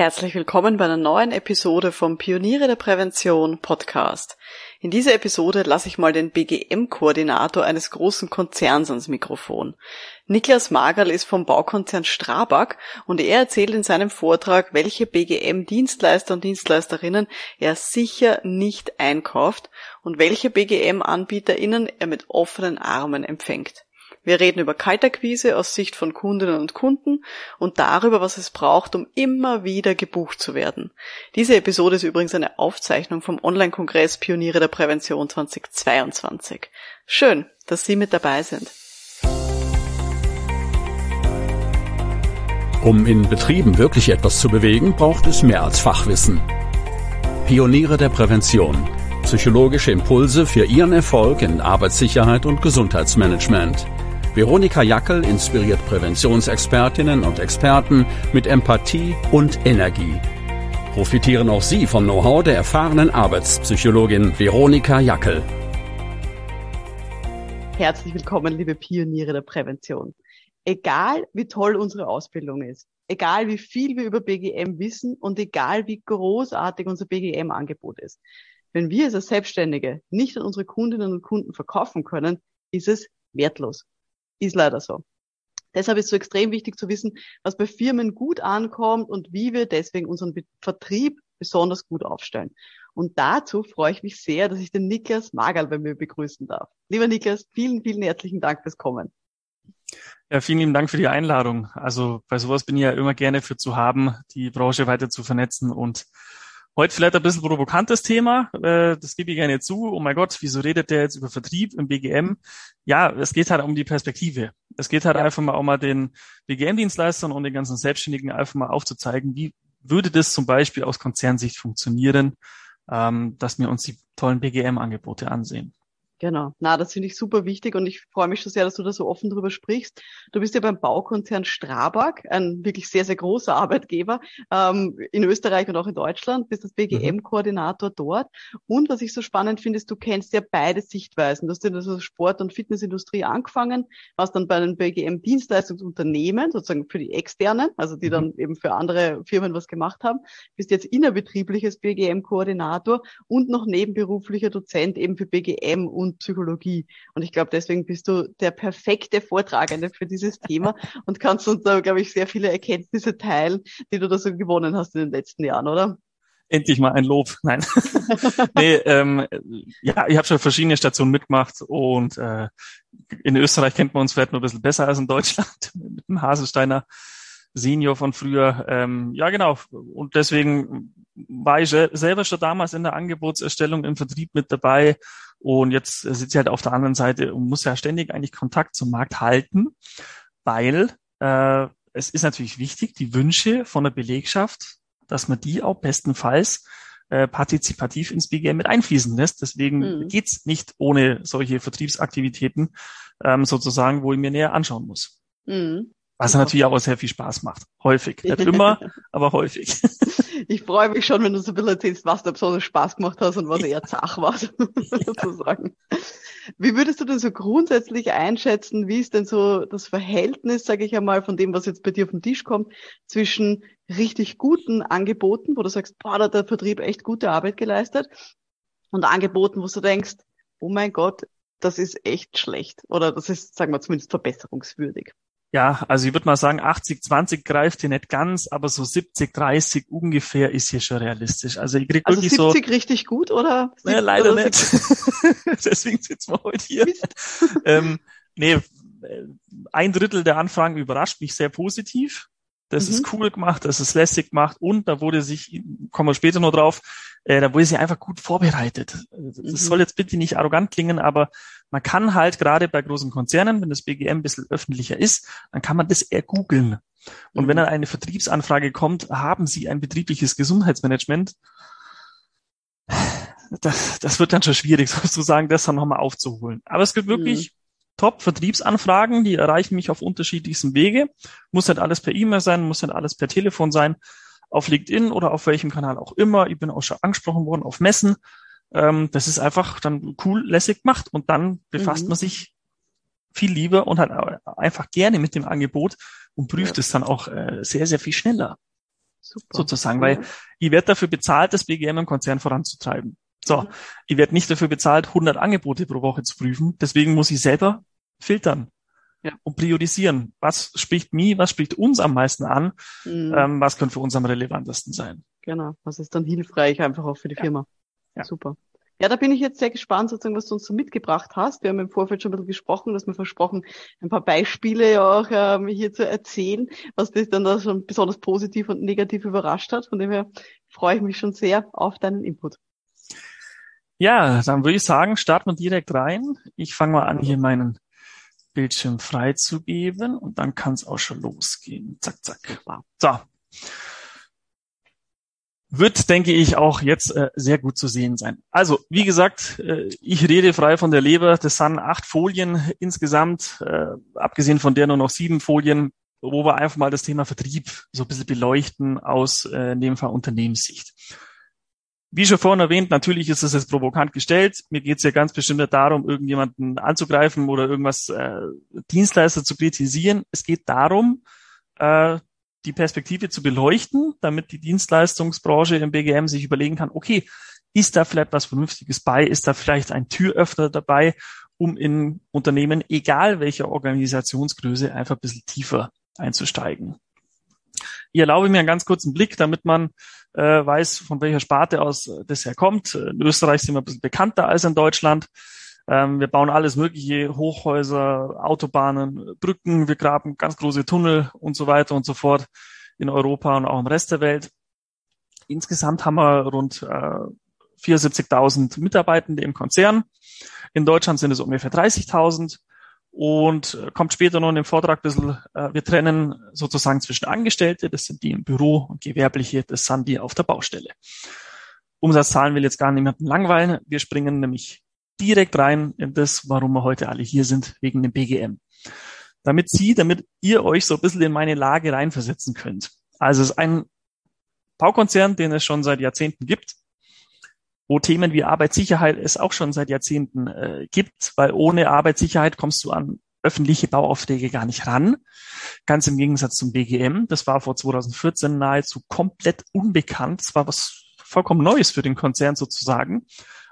Herzlich willkommen bei einer neuen Episode vom Pioniere der Prävention Podcast. In dieser Episode lasse ich mal den BGM-Koordinator eines großen Konzerns ans Mikrofon. Niklas Magerl ist vom Baukonzern Strabag und er erzählt in seinem Vortrag, welche BGM-Dienstleister und Dienstleisterinnen er sicher nicht einkauft und welche BGM-AnbieterInnen er mit offenen Armen empfängt. Wir reden über Kaltakquise aus Sicht von Kundinnen und Kunden und darüber, was es braucht, um immer wieder gebucht zu werden. Diese Episode ist übrigens eine Aufzeichnung vom Online-Kongress Pioniere der Prävention 2022. Schön, dass Sie mit dabei sind. Um in Betrieben wirklich etwas zu bewegen, braucht es mehr als Fachwissen. Pioniere der Prävention. Psychologische Impulse für Ihren Erfolg in Arbeitssicherheit und Gesundheitsmanagement. Veronika Jackel inspiriert Präventionsexpertinnen und Experten mit Empathie und Energie. Profitieren auch Sie vom Know-how der erfahrenen Arbeitspsychologin Veronika Jackel. Herzlich willkommen, liebe Pioniere der Prävention. Egal, wie toll unsere Ausbildung ist, egal, wie viel wir über BGM wissen und egal, wie großartig unser BGM-Angebot ist, wenn wir als Selbstständige nicht an unsere Kundinnen und Kunden verkaufen können, ist es wertlos. Ist leider so. Deshalb ist es so extrem wichtig zu wissen, was bei Firmen gut ankommt und wie wir deswegen unseren Vertrieb besonders gut aufstellen. Und dazu freue ich mich sehr, dass ich den Niklas Magal bei mir begrüßen darf. Lieber Niklas, vielen, vielen herzlichen Dank fürs Kommen. Ja, vielen lieben Dank für die Einladung. Also bei sowas bin ich ja immer gerne für zu haben, die Branche weiter zu vernetzen und Heute vielleicht ein bisschen provokantes Thema, äh, das gebe ich gerne zu. Oh mein Gott, wieso redet der jetzt über Vertrieb im BGM? Ja, es geht halt um die Perspektive. Es geht halt ja. einfach mal auch mal den BGM-Dienstleistern und den ganzen Selbstständigen einfach mal aufzuzeigen, wie würde das zum Beispiel aus Konzernsicht funktionieren, ähm, dass wir uns die tollen BGM-Angebote ansehen. Genau. Na, das finde ich super wichtig und ich freue mich schon sehr, dass du da so offen drüber sprichst. Du bist ja beim Baukonzern Strabag, ein wirklich sehr, sehr großer Arbeitgeber ähm, in Österreich und auch in Deutschland, bist das BGM-Koordinator dort. Und was ich so spannend finde, ist, du kennst ja beide Sichtweisen. Du hast in der Sport- und Fitnessindustrie angefangen, warst dann bei einem BGM-Dienstleistungsunternehmen, sozusagen für die externen, also die mhm. dann eben für andere Firmen was gemacht haben, bist jetzt innerbetriebliches BGM-Koordinator und noch nebenberuflicher Dozent eben für BGM und und Psychologie. Und ich glaube, deswegen bist du der perfekte Vortragende für dieses Thema und kannst uns da, glaube ich, sehr viele Erkenntnisse teilen, die du da so gewonnen hast in den letzten Jahren, oder? Endlich mal ein Lob. Nein. nee, ähm, ja, ich habe schon verschiedene Stationen mitgemacht und äh, in Österreich kennt man uns vielleicht noch ein bisschen besser als in Deutschland mit dem Haselsteiner Senior von früher. Ähm, ja, genau. Und deswegen war ich selber schon damals in der Angebotserstellung im Vertrieb mit dabei und jetzt sitze ich halt auf der anderen Seite und muss ja ständig eigentlich Kontakt zum Markt halten, weil äh, es ist natürlich wichtig, die Wünsche von der Belegschaft, dass man die auch bestenfalls äh, partizipativ ins BGM mit einfließen lässt. Deswegen mhm. geht's nicht ohne solche Vertriebsaktivitäten ähm, sozusagen, wo ich mir näher anschauen muss. Mhm. Was natürlich auch sehr viel Spaß macht. Häufig. Nicht immer, aber häufig. Ich freue mich schon, wenn du so ein bisschen erzählst, was da besonders Spaß gemacht hast und was eher zach war, sozusagen. Wie würdest du denn so grundsätzlich einschätzen, wie ist denn so das Verhältnis, sage ich einmal, von dem, was jetzt bei dir auf den Tisch kommt, zwischen richtig guten Angeboten, wo du sagst, boah, da hat der Vertrieb echt gute Arbeit geleistet, und Angeboten, wo du denkst, oh mein Gott, das ist echt schlecht oder das ist, sagen wir zumindest verbesserungswürdig. Ja, also ich würde mal sagen, 80-20 greift hier nicht ganz, aber so 70-30 ungefähr ist hier schon realistisch. Also ich krieg also wirklich 70 so. richtig gut, oder? Nee, leider oder nicht. Deswegen sitzen wir heute hier. ähm, nee, ein Drittel der Anfragen überrascht mich sehr positiv. Das mhm. ist cool gemacht, das ist lässig gemacht und da wurde sich, kommen wir später noch drauf, äh, da wurde sie einfach gut vorbereitet. Das mhm. soll jetzt bitte nicht arrogant klingen, aber man kann halt gerade bei großen Konzernen, wenn das BGM ein bisschen öffentlicher ist, dann kann man das eher googeln. Und mhm. wenn dann eine Vertriebsanfrage kommt, haben Sie ein betriebliches Gesundheitsmanagement? Das, das wird dann schon schwierig, sozusagen, das dann nochmal aufzuholen. Aber es gibt wirklich mhm. Top-Vertriebsanfragen, die erreichen mich auf unterschiedlichsten Wege. Muss nicht alles per E-Mail sein, muss nicht alles per Telefon sein, auf LinkedIn oder auf welchem Kanal auch immer. Ich bin auch schon angesprochen worden auf Messen. Ähm, das ist einfach dann cool, lässig gemacht und dann befasst mhm. man sich viel lieber und halt einfach gerne mit dem Angebot und prüft ja. es dann auch äh, sehr, sehr viel schneller. Super. Sozusagen, weil ich werde dafür bezahlt, das BGM im Konzern voranzutreiben. So, ich werde nicht dafür bezahlt, 100 Angebote pro Woche zu prüfen. Deswegen muss ich selber filtern ja. und priorisieren. Was spricht mir, was spricht uns am meisten an? Mhm. Ähm, was könnte für uns am relevantesten sein? Genau, was ist dann hilfreich einfach auch für die ja. Firma. Ja. Super. Ja, da bin ich jetzt sehr gespannt, sozusagen, was du uns so mitgebracht hast. Wir haben im Vorfeld schon ein bisschen gesprochen, dass wir versprochen, ein paar Beispiele auch ähm, hier zu erzählen, was dich dann da schon besonders positiv und negativ überrascht hat. Von dem her freue ich mich schon sehr auf deinen Input. Ja, dann würde ich sagen, starten wir direkt rein. Ich fange mal an, hier meinen Bildschirm freizugeben und dann kann es auch schon losgehen. Zack, zack. So. Wird, denke ich, auch jetzt äh, sehr gut zu sehen sein. Also, wie gesagt, äh, ich rede frei von der Leber. Das sind acht Folien insgesamt, äh, abgesehen von der nur noch sieben Folien, wo wir einfach mal das Thema Vertrieb so ein bisschen beleuchten aus, äh, in dem Fall Unternehmenssicht. Wie schon vorhin erwähnt, natürlich ist es jetzt provokant gestellt. Mir geht es ja ganz bestimmt nicht darum, irgendjemanden anzugreifen oder irgendwas äh, Dienstleister zu kritisieren. Es geht darum, äh, die Perspektive zu beleuchten, damit die Dienstleistungsbranche im BGM sich überlegen kann, okay, ist da vielleicht was Vernünftiges bei? Ist da vielleicht ein Türöffner dabei, um in Unternehmen, egal welcher Organisationsgröße, einfach ein bisschen tiefer einzusteigen? Ich erlaube mir einen ganz kurzen Blick, damit man äh, weiß, von welcher Sparte aus das herkommt. In Österreich sind wir ein bisschen bekannter als in Deutschland. Ähm, wir bauen alles mögliche, Hochhäuser, Autobahnen, Brücken, wir graben ganz große Tunnel und so weiter und so fort in Europa und auch im Rest der Welt. Insgesamt haben wir rund äh, 74.000 Mitarbeitende im Konzern. In Deutschland sind es ungefähr 30.000 und äh, kommt später noch in dem Vortrag ein bisschen, äh, wir trennen sozusagen zwischen Angestellte, das sind die im Büro, und Gewerbliche, das sind die auf der Baustelle. Umsatzzahlen will jetzt gar niemanden langweilen. Wir springen nämlich direkt rein in das, warum wir heute alle hier sind, wegen dem BGM. Damit Sie, damit ihr euch so ein bisschen in meine Lage reinversetzen könnt. Also es ist ein Baukonzern, den es schon seit Jahrzehnten gibt wo Themen wie Arbeitssicherheit es auch schon seit Jahrzehnten äh, gibt, weil ohne Arbeitssicherheit kommst du an öffentliche Bauaufträge gar nicht ran. Ganz im Gegensatz zum BGM. Das war vor 2014 nahezu komplett unbekannt. Das war was vollkommen Neues für den Konzern sozusagen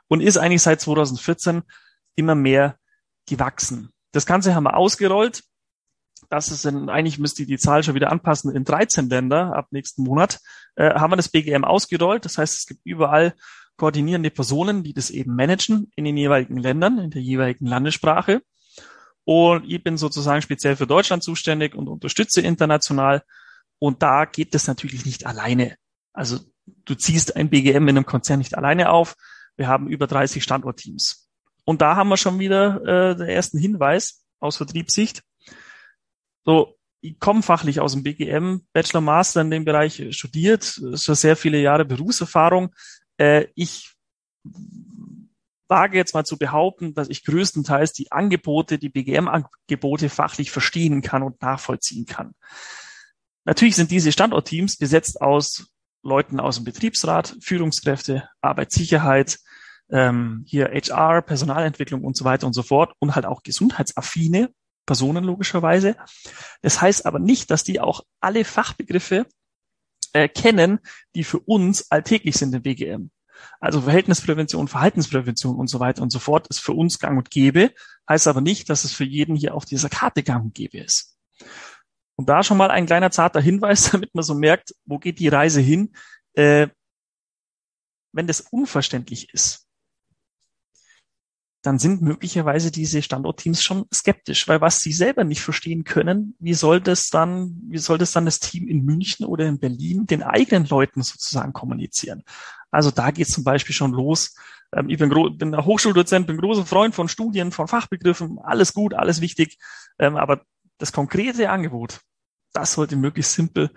und ist eigentlich seit 2014 immer mehr gewachsen. Das Ganze haben wir ausgerollt. Das ist in, eigentlich müsste die Zahl schon wieder anpassen, in 13 Länder ab nächsten Monat äh, haben wir das BGM ausgerollt. Das heißt, es gibt überall koordinierende Personen, die das eben managen in den jeweiligen Ländern, in der jeweiligen Landessprache. Und ich bin sozusagen speziell für Deutschland zuständig und unterstütze international. Und da geht es natürlich nicht alleine. Also du ziehst ein BGM in einem Konzern nicht alleine auf. Wir haben über 30 Standortteams. Und da haben wir schon wieder äh, den ersten Hinweis aus Vertriebssicht. So, ich komme fachlich aus dem BGM, Bachelor Master in dem Bereich studiert, schon sehr viele Jahre Berufserfahrung. Äh, ich wage jetzt mal zu behaupten, dass ich größtenteils die Angebote, die BGM-Angebote fachlich verstehen kann und nachvollziehen kann. Natürlich sind diese Standortteams besetzt aus Leuten aus dem Betriebsrat, Führungskräfte, Arbeitssicherheit, ähm, hier HR, Personalentwicklung und so weiter und so fort und halt auch gesundheitsaffine Personen logischerweise. Das heißt aber nicht, dass die auch alle Fachbegriffe äh, kennen, die für uns alltäglich sind im BGM. Also Verhältnisprävention, Verhaltensprävention und so weiter und so fort ist für uns gang und gäbe, heißt aber nicht, dass es für jeden hier auf dieser Karte gang und gäbe ist. Und da schon mal ein kleiner zarter Hinweis, damit man so merkt, wo geht die Reise hin, äh, wenn das unverständlich ist dann sind möglicherweise diese Standortteams schon skeptisch, weil was sie selber nicht verstehen können, wie soll das dann, wie soll das dann das Team in München oder in Berlin den eigenen Leuten sozusagen kommunizieren? Also da geht zum Beispiel schon los. Ähm, ich bin, bin Hochschuldozent, bin großer Freund von Studien, von Fachbegriffen, alles gut, alles wichtig, ähm, aber das konkrete Angebot, das sollte möglichst simpel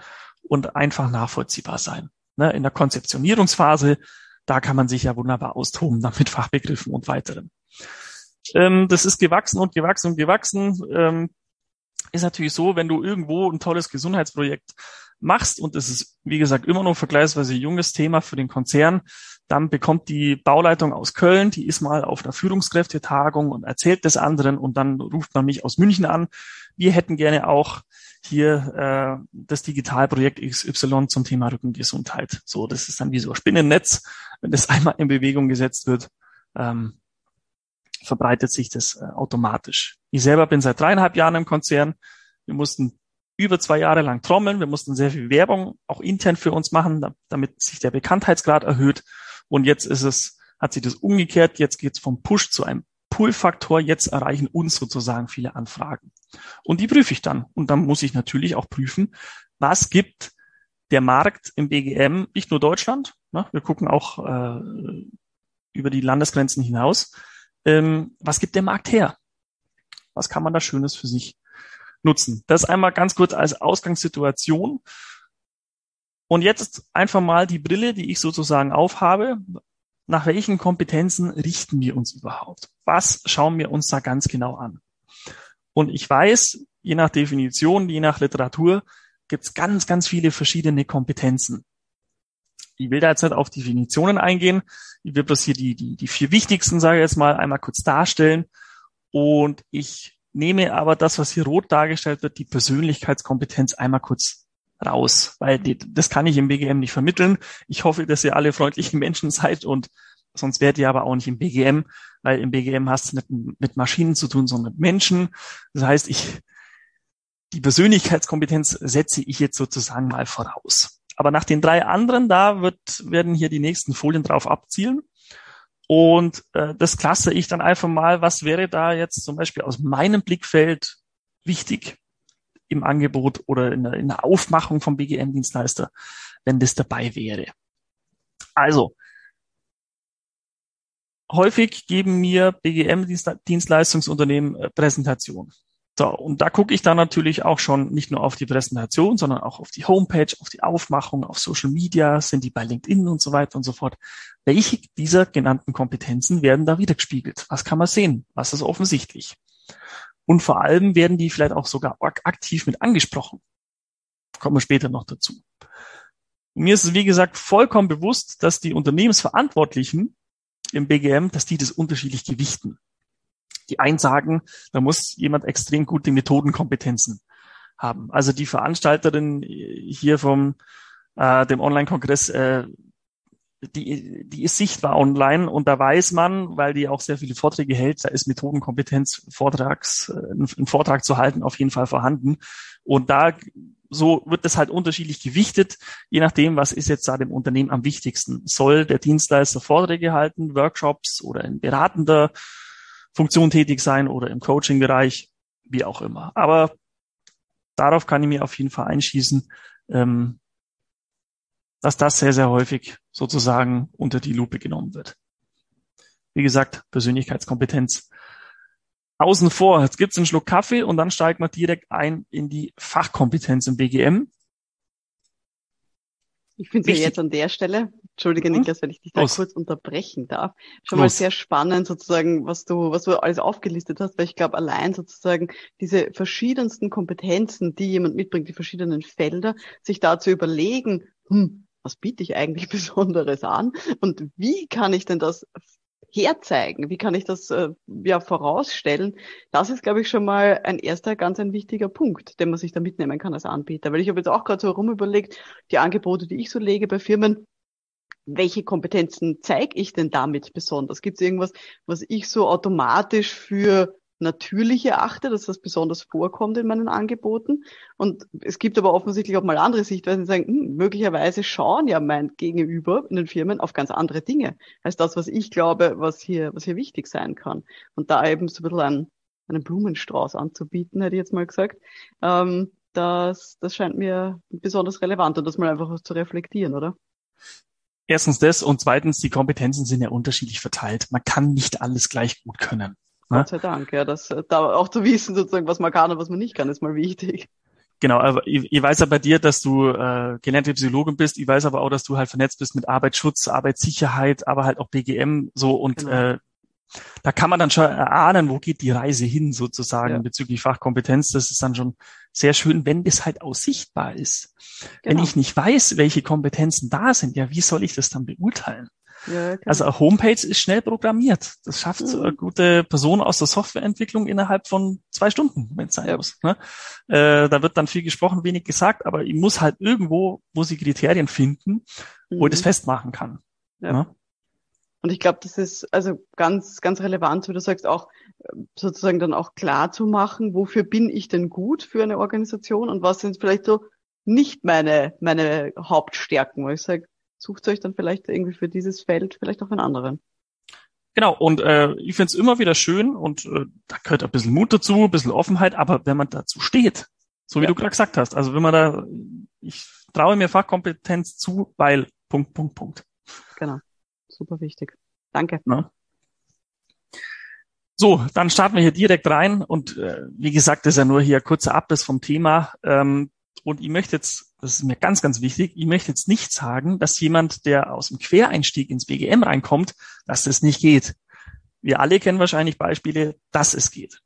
und einfach nachvollziehbar sein. Ne, in der Konzeptionierungsphase, da kann man sich ja wunderbar austoben, dann mit Fachbegriffen und weiteren. Ähm, das ist gewachsen und gewachsen und gewachsen. Ähm, ist natürlich so, wenn du irgendwo ein tolles Gesundheitsprojekt machst und es ist, wie gesagt, immer noch vergleichsweise junges Thema für den Konzern, dann bekommt die Bauleitung aus Köln, die ist mal auf einer Führungskräftetagung und erzählt des anderen und dann ruft man mich aus München an. Wir hätten gerne auch hier äh, das Digitalprojekt XY zum Thema Rückengesundheit. So, das ist dann wie so ein Spinnennetz. Wenn das einmal in Bewegung gesetzt wird, ähm, verbreitet sich das äh, automatisch. Ich selber bin seit dreieinhalb Jahren im Konzern. Wir mussten über zwei Jahre lang trommeln. Wir mussten sehr viel Werbung auch intern für uns machen, damit sich der Bekanntheitsgrad erhöht. Und jetzt ist es, hat sich das umgekehrt. Jetzt geht es vom Push zu einem Pull-Faktor. Jetzt erreichen uns sozusagen viele Anfragen. Und die prüfe ich dann. Und dann muss ich natürlich auch prüfen, was gibt der Markt im BGM, nicht nur Deutschland, ne, wir gucken auch äh, über die Landesgrenzen hinaus, ähm, was gibt der Markt her? Was kann man da Schönes für sich nutzen? Das einmal ganz kurz als Ausgangssituation. Und jetzt einfach mal die Brille, die ich sozusagen aufhabe. Nach welchen Kompetenzen richten wir uns überhaupt? Was schauen wir uns da ganz genau an? Und ich weiß, je nach Definition, je nach Literatur, gibt es ganz, ganz viele verschiedene Kompetenzen. Ich will da jetzt nicht auf Definitionen eingehen. Ich will bloß hier die, die, die vier wichtigsten, sage ich jetzt mal, einmal kurz darstellen. Und ich nehme aber das, was hier rot dargestellt wird, die Persönlichkeitskompetenz einmal kurz raus, weil die, das kann ich im BGM nicht vermitteln. Ich hoffe, dass ihr alle freundliche Menschen seid und sonst werdet ihr aber auch nicht im BGM, weil im BGM hast du nicht mit Maschinen zu tun, sondern mit Menschen. Das heißt, ich, die Persönlichkeitskompetenz setze ich jetzt sozusagen mal voraus. Aber nach den drei anderen, da wird, werden hier die nächsten Folien drauf abzielen. Und äh, das klasse ich dann einfach mal, was wäre da jetzt zum Beispiel aus meinem Blickfeld wichtig im Angebot oder in der, in der Aufmachung vom BGM-Dienstleister, wenn das dabei wäre. Also, häufig geben mir BGM-Dienstleistungsunternehmen äh, Präsentationen. So, und da gucke ich dann natürlich auch schon nicht nur auf die Präsentation, sondern auch auf die Homepage, auf die Aufmachung, auf Social Media, sind die bei LinkedIn und so weiter und so fort. Welche dieser genannten Kompetenzen werden da wieder gespiegelt? Was kann man sehen? Was ist offensichtlich? Und vor allem werden die vielleicht auch sogar aktiv mit angesprochen. Kommen wir später noch dazu. Mir ist es, wie gesagt, vollkommen bewusst, dass die Unternehmensverantwortlichen im BGM, dass die das unterschiedlich gewichten die sagen, da muss jemand extrem gute Methodenkompetenzen haben. Also die Veranstalterin hier vom äh, dem Online-Kongress, äh, die, die ist sichtbar online und da weiß man, weil die auch sehr viele Vorträge hält, da ist Methodenkompetenz, Vortrags, äh, einen Vortrag zu halten auf jeden Fall vorhanden. Und da so wird das halt unterschiedlich gewichtet, je nachdem, was ist jetzt da dem Unternehmen am wichtigsten. Soll der Dienstleister Vorträge halten, Workshops oder ein beratender Funktion tätig sein oder im Coaching-Bereich, wie auch immer. Aber darauf kann ich mir auf jeden Fall einschießen, ähm, dass das sehr, sehr häufig sozusagen unter die Lupe genommen wird. Wie gesagt, Persönlichkeitskompetenz außen vor. Jetzt gibt's einen Schluck Kaffee und dann steigt man direkt ein in die Fachkompetenz im BGM. Ich finde ja jetzt an der Stelle, entschuldige mhm. Niklas, wenn ich dich da Aus. kurz unterbrechen darf, schon Los. mal sehr spannend sozusagen, was du, was du alles aufgelistet hast, weil ich glaube, allein sozusagen diese verschiedensten Kompetenzen, die jemand mitbringt, die verschiedenen Felder, sich da zu überlegen, hm, was biete ich eigentlich Besonderes an und wie kann ich denn das herzeigen? Wie kann ich das äh, ja vorausstellen? Das ist, glaube ich, schon mal ein erster ganz ein wichtiger Punkt, den man sich da mitnehmen kann als Anbieter. Weil ich habe jetzt auch gerade so rumüberlegt, die Angebote, die ich so lege bei Firmen, welche Kompetenzen zeige ich denn damit besonders? Gibt es irgendwas, was ich so automatisch für natürlich erachte, dass das besonders vorkommt in meinen Angeboten. Und es gibt aber offensichtlich auch mal andere Sichtweisen, die sagen, hm, möglicherweise schauen ja mein Gegenüber in den Firmen auf ganz andere Dinge als das, was ich glaube, was hier, was hier wichtig sein kann. Und da eben so ein bisschen einen, einen Blumenstrauß anzubieten, hätte ich jetzt mal gesagt, ähm, das, das scheint mir besonders relevant und das mal einfach zu reflektieren, oder? Erstens das und zweitens, die Kompetenzen sind ja unterschiedlich verteilt. Man kann nicht alles gleich gut können. Ne? Gott sei Dank, ja, das da auch zu wissen, sozusagen, was man kann und was man nicht kann, ist mal wichtig. Genau, aber ich, ich weiß ja bei dir, dass du äh, gelernte Psychologin bist. Ich weiß aber auch, dass du halt vernetzt bist mit Arbeitsschutz, Arbeitssicherheit, aber halt auch BGM so und genau. äh, da kann man dann schon erahnen, wo geht die Reise hin sozusagen ja. bezüglich Fachkompetenz. Das ist dann schon sehr schön, wenn das halt auch sichtbar ist. Genau. Wenn ich nicht weiß, welche Kompetenzen da sind, ja, wie soll ich das dann beurteilen? Ja, also eine Homepage ist schnell programmiert. Das schafft mhm. eine gute Person aus der Softwareentwicklung innerhalb von zwei Stunden, wenn es sein ja. muss. Ne? Äh, da wird dann viel gesprochen, wenig gesagt, aber ich muss halt irgendwo, wo sie Kriterien finden, mhm. wo ich das mhm. festmachen kann. Ja. Ne? Und ich glaube, das ist also ganz, ganz relevant, wie du sagst, auch äh, sozusagen dann auch klar zu machen, wofür bin ich denn gut für eine Organisation und was sind vielleicht so nicht meine, meine Hauptstärken, wo ich sage, sucht euch dann vielleicht irgendwie für dieses Feld vielleicht auch einen anderen. Genau, und äh, ich finde es immer wieder schön und äh, da gehört ein bisschen Mut dazu, ein bisschen Offenheit, aber wenn man dazu steht, so wie ja. du gerade gesagt hast, also wenn man da, ich traue mir Fachkompetenz zu, weil Punkt, Punkt, Punkt. Genau, super wichtig. Danke. Ja. So, dann starten wir hier direkt rein und äh, wie gesagt, das ist ja nur hier kurzer Abriss vom Thema. Ähm, und ich möchte jetzt, das ist mir ganz, ganz wichtig, ich möchte jetzt nicht sagen, dass jemand, der aus dem Quereinstieg ins BGM reinkommt, dass das nicht geht. Wir alle kennen wahrscheinlich Beispiele, dass es geht.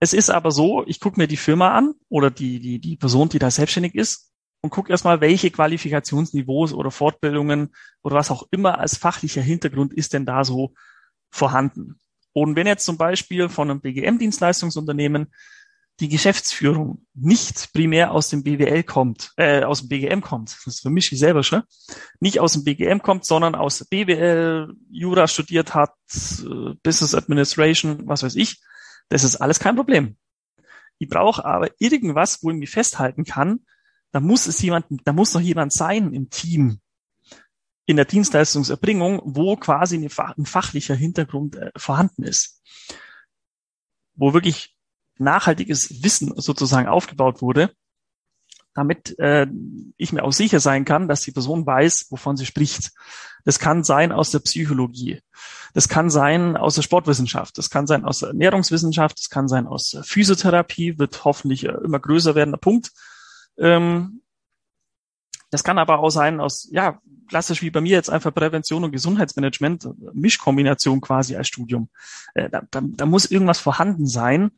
Es ist aber so, ich gucke mir die Firma an oder die, die, die Person, die da selbstständig ist und gucke erstmal, welche Qualifikationsniveaus oder Fortbildungen oder was auch immer als fachlicher Hintergrund ist denn da so vorhanden. Und wenn jetzt zum Beispiel von einem BGM-Dienstleistungsunternehmen die Geschäftsführung nicht primär aus dem BWL kommt, äh, aus dem BGM kommt, das vermische ich selber schon, nicht aus dem BGM kommt, sondern aus BWL, Jura studiert hat, äh, Business Administration, was weiß ich, das ist alles kein Problem. Ich brauche aber irgendwas, wo ich mich festhalten kann, da muss es jemand, da muss noch jemand sein im Team, in der Dienstleistungserbringung, wo quasi ein fachlicher Hintergrund äh, vorhanden ist. Wo wirklich nachhaltiges Wissen sozusagen aufgebaut wurde, damit äh, ich mir auch sicher sein kann, dass die Person weiß, wovon sie spricht. Das kann sein aus der Psychologie, das kann sein aus der Sportwissenschaft, das kann sein aus der Ernährungswissenschaft, das kann sein aus der Physiotherapie, wird hoffentlich äh, immer größer werdender Punkt. Ähm, das kann aber auch sein aus, ja, klassisch wie bei mir jetzt einfach Prävention und Gesundheitsmanagement, Mischkombination quasi als Studium. Äh, da, da, da muss irgendwas vorhanden sein,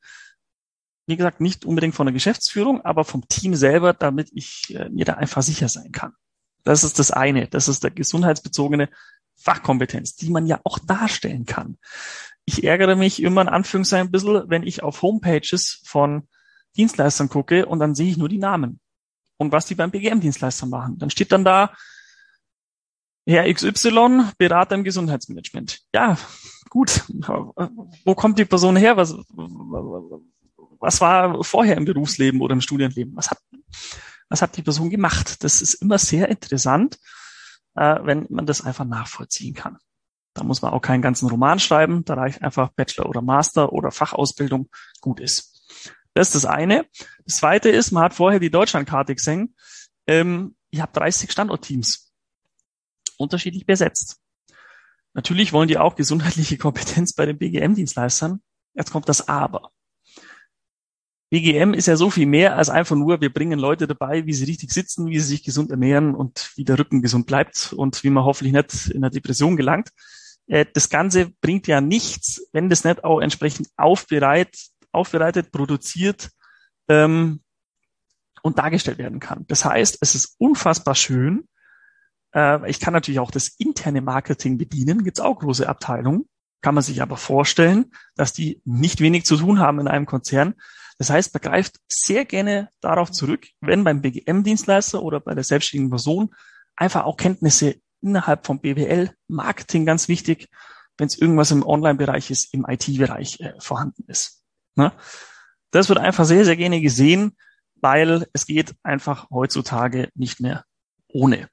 wie gesagt, nicht unbedingt von der Geschäftsführung, aber vom Team selber, damit ich äh, mir da einfach sicher sein kann. Das ist das eine. Das ist der gesundheitsbezogene Fachkompetenz, die man ja auch darstellen kann. Ich ärgere mich immer in Anführungszeichen ein bisschen, wenn ich auf Homepages von Dienstleistern gucke und dann sehe ich nur die Namen und was die beim BGM-Dienstleister machen. Dann steht dann da, Herr XY, Berater im Gesundheitsmanagement. Ja, gut. Wo kommt die Person her? Was, was war vorher im Berufsleben oder im Studienleben? Was hat, was hat die Person gemacht? Das ist immer sehr interessant, äh, wenn man das einfach nachvollziehen kann. Da muss man auch keinen ganzen Roman schreiben, da reicht einfach Bachelor oder Master oder Fachausbildung gut ist. Das ist das eine. Das zweite ist, man hat vorher die Deutschlandkarte gesehen. Ähm, ich habe 30 Standortteams, unterschiedlich besetzt. Natürlich wollen die auch gesundheitliche Kompetenz bei den BGM-Dienstleistern. Jetzt kommt das Aber. BGM ist ja so viel mehr als einfach nur, wir bringen Leute dabei, wie sie richtig sitzen, wie sie sich gesund ernähren und wie der Rücken gesund bleibt und wie man hoffentlich nicht in eine Depression gelangt. Äh, das Ganze bringt ja nichts, wenn das nicht auch entsprechend aufbereitet, aufbereitet produziert ähm, und dargestellt werden kann. Das heißt, es ist unfassbar schön. Äh, ich kann natürlich auch das interne Marketing bedienen, gibt's auch große Abteilungen. Kann man sich aber vorstellen, dass die nicht wenig zu tun haben in einem Konzern, das heißt, man greift sehr gerne darauf zurück, wenn beim BGM-Dienstleister oder bei der selbstständigen Person einfach auch Kenntnisse innerhalb vom BWL, Marketing ganz wichtig, wenn es irgendwas im Online-Bereich ist, im IT-Bereich äh, vorhanden ist. Ne? Das wird einfach sehr, sehr gerne gesehen, weil es geht einfach heutzutage nicht mehr ohne.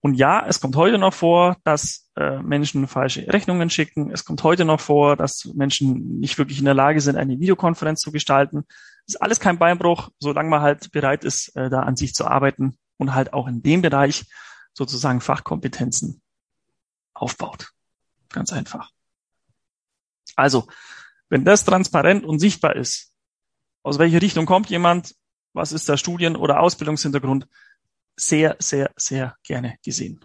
Und ja, es kommt heute noch vor, dass äh, Menschen falsche Rechnungen schicken. Es kommt heute noch vor, dass Menschen nicht wirklich in der Lage sind, eine Videokonferenz zu gestalten. Ist alles kein Beinbruch, solange man halt bereit ist, äh, da an sich zu arbeiten und halt auch in dem Bereich sozusagen Fachkompetenzen aufbaut. Ganz einfach. Also, wenn das transparent und sichtbar ist, aus welcher Richtung kommt jemand, was ist der Studien- oder Ausbildungshintergrund, sehr, sehr, sehr gerne gesehen.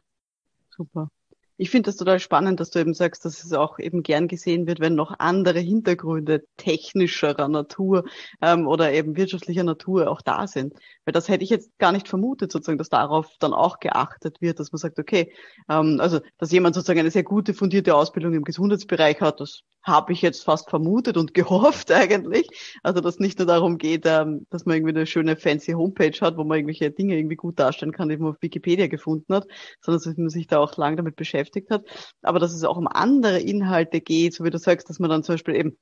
Super. Ich finde das total spannend, dass du eben sagst, dass es auch eben gern gesehen wird, wenn noch andere Hintergründe technischerer Natur ähm, oder eben wirtschaftlicher Natur auch da sind. Weil das hätte ich jetzt gar nicht vermutet, sozusagen, dass darauf dann auch geachtet wird, dass man sagt, okay, ähm, also dass jemand sozusagen eine sehr gute, fundierte Ausbildung im Gesundheitsbereich hat, das habe ich jetzt fast vermutet und gehofft eigentlich. Also dass nicht nur darum geht, ähm, dass man irgendwie eine schöne fancy Homepage hat, wo man irgendwelche Dinge irgendwie gut darstellen kann, die man auf Wikipedia gefunden hat, sondern dass man sich da auch lange damit beschäftigt hat. Aber dass es auch um andere Inhalte geht, so wie du sagst, dass man dann zum Beispiel eben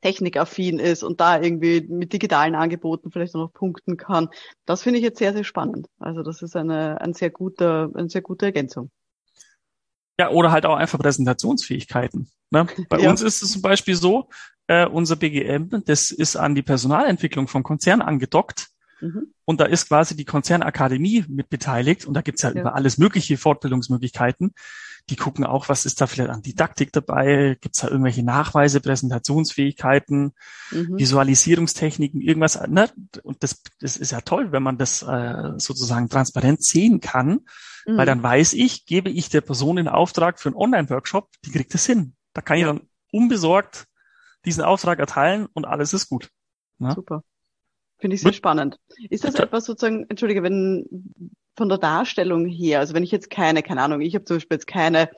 technikaffin ist und da irgendwie mit digitalen Angeboten vielleicht auch noch punkten kann. Das finde ich jetzt sehr, sehr spannend. Also das ist eine, ein sehr guter, eine sehr gute Ergänzung. Ja, oder halt auch einfach Präsentationsfähigkeiten. Ne? Bei ja. uns ist es zum Beispiel so, äh, unser BGM, das ist an die Personalentwicklung vom Konzern angedockt. Mhm. Und da ist quasi die Konzernakademie mit beteiligt und da gibt's ja, ja über alles mögliche Fortbildungsmöglichkeiten. Die gucken auch, was ist da vielleicht an Didaktik dabei, gibt's da irgendwelche Nachweise, Präsentationsfähigkeiten, mhm. Visualisierungstechniken, irgendwas. Ne? Und das, das ist ja toll, wenn man das äh, sozusagen transparent sehen kann, mhm. weil dann weiß ich, gebe ich der Person den Auftrag für einen Online-Workshop, die kriegt es hin. Da kann ich dann unbesorgt diesen Auftrag erteilen und alles ist gut. Ne? Super. Finde ich sehr spannend. Ist das etwas sozusagen, entschuldige, wenn von der Darstellung her, also wenn ich jetzt keine, keine Ahnung, ich habe zum Beispiel jetzt keine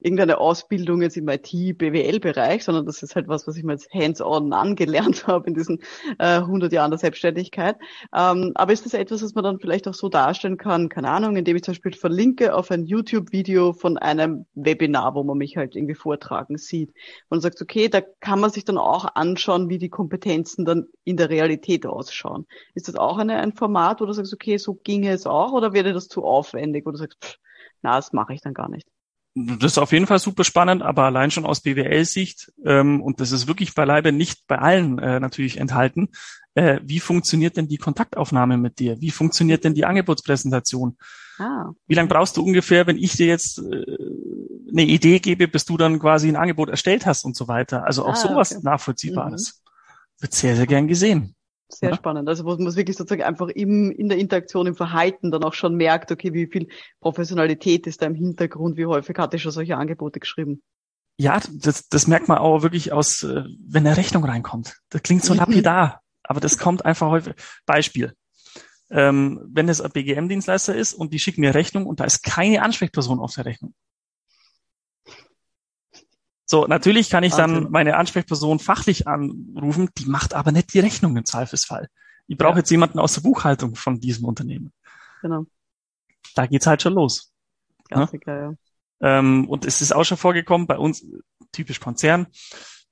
irgendeine Ausbildung jetzt im IT-BWL-Bereich, sondern das ist halt was, was ich mir jetzt hands-on angelernt habe in diesen äh, 100 Jahren der Selbstständigkeit. Ähm, aber ist das etwas, was man dann vielleicht auch so darstellen kann, keine Ahnung, indem ich zum Beispiel verlinke auf ein YouTube-Video von einem Webinar, wo man mich halt irgendwie vortragen sieht. Und sagt, okay, da kann man sich dann auch anschauen, wie die Kompetenzen dann in der Realität ausschauen. Ist das auch eine, ein Format, wo du sagst, okay, so ginge es auch, oder wäre das zu aufwendig, oder sagst, pff, na, das mache ich dann gar nicht? Das ist auf jeden Fall super spannend, aber allein schon aus BWL-Sicht, ähm, und das ist wirklich beileibe nicht bei allen äh, natürlich enthalten, äh, wie funktioniert denn die Kontaktaufnahme mit dir? Wie funktioniert denn die Angebotspräsentation? Ah. Wie lange brauchst du ungefähr, wenn ich dir jetzt äh, eine Idee gebe, bis du dann quasi ein Angebot erstellt hast und so weiter? Also auch ah, sowas okay. Nachvollziehbares. Mhm. Wird sehr, sehr gern gesehen. Sehr ja. spannend. Also wo man wirklich sozusagen einfach im, in der Interaktion, im Verhalten dann auch schon merkt, okay, wie viel Professionalität ist da im Hintergrund, wie häufig hat er schon solche Angebote geschrieben. Ja, das, das merkt man auch wirklich aus, äh, wenn eine Rechnung reinkommt. Das klingt so lapidar, aber das kommt einfach häufig. Beispiel. Ähm, wenn es ein BGM-Dienstleister ist und die schicken mir Rechnung und da ist keine Ansprechperson auf der Rechnung. So, natürlich kann ich dann meine Ansprechperson fachlich anrufen, die macht aber nicht die Rechnung im Zweifelsfall. Ich brauche ja. jetzt jemanden aus der Buchhaltung von diesem Unternehmen. Genau. Da geht's halt schon los. Klassiker, ja. ja. Ähm, und es ist auch schon vorgekommen, bei uns, typisch Konzern,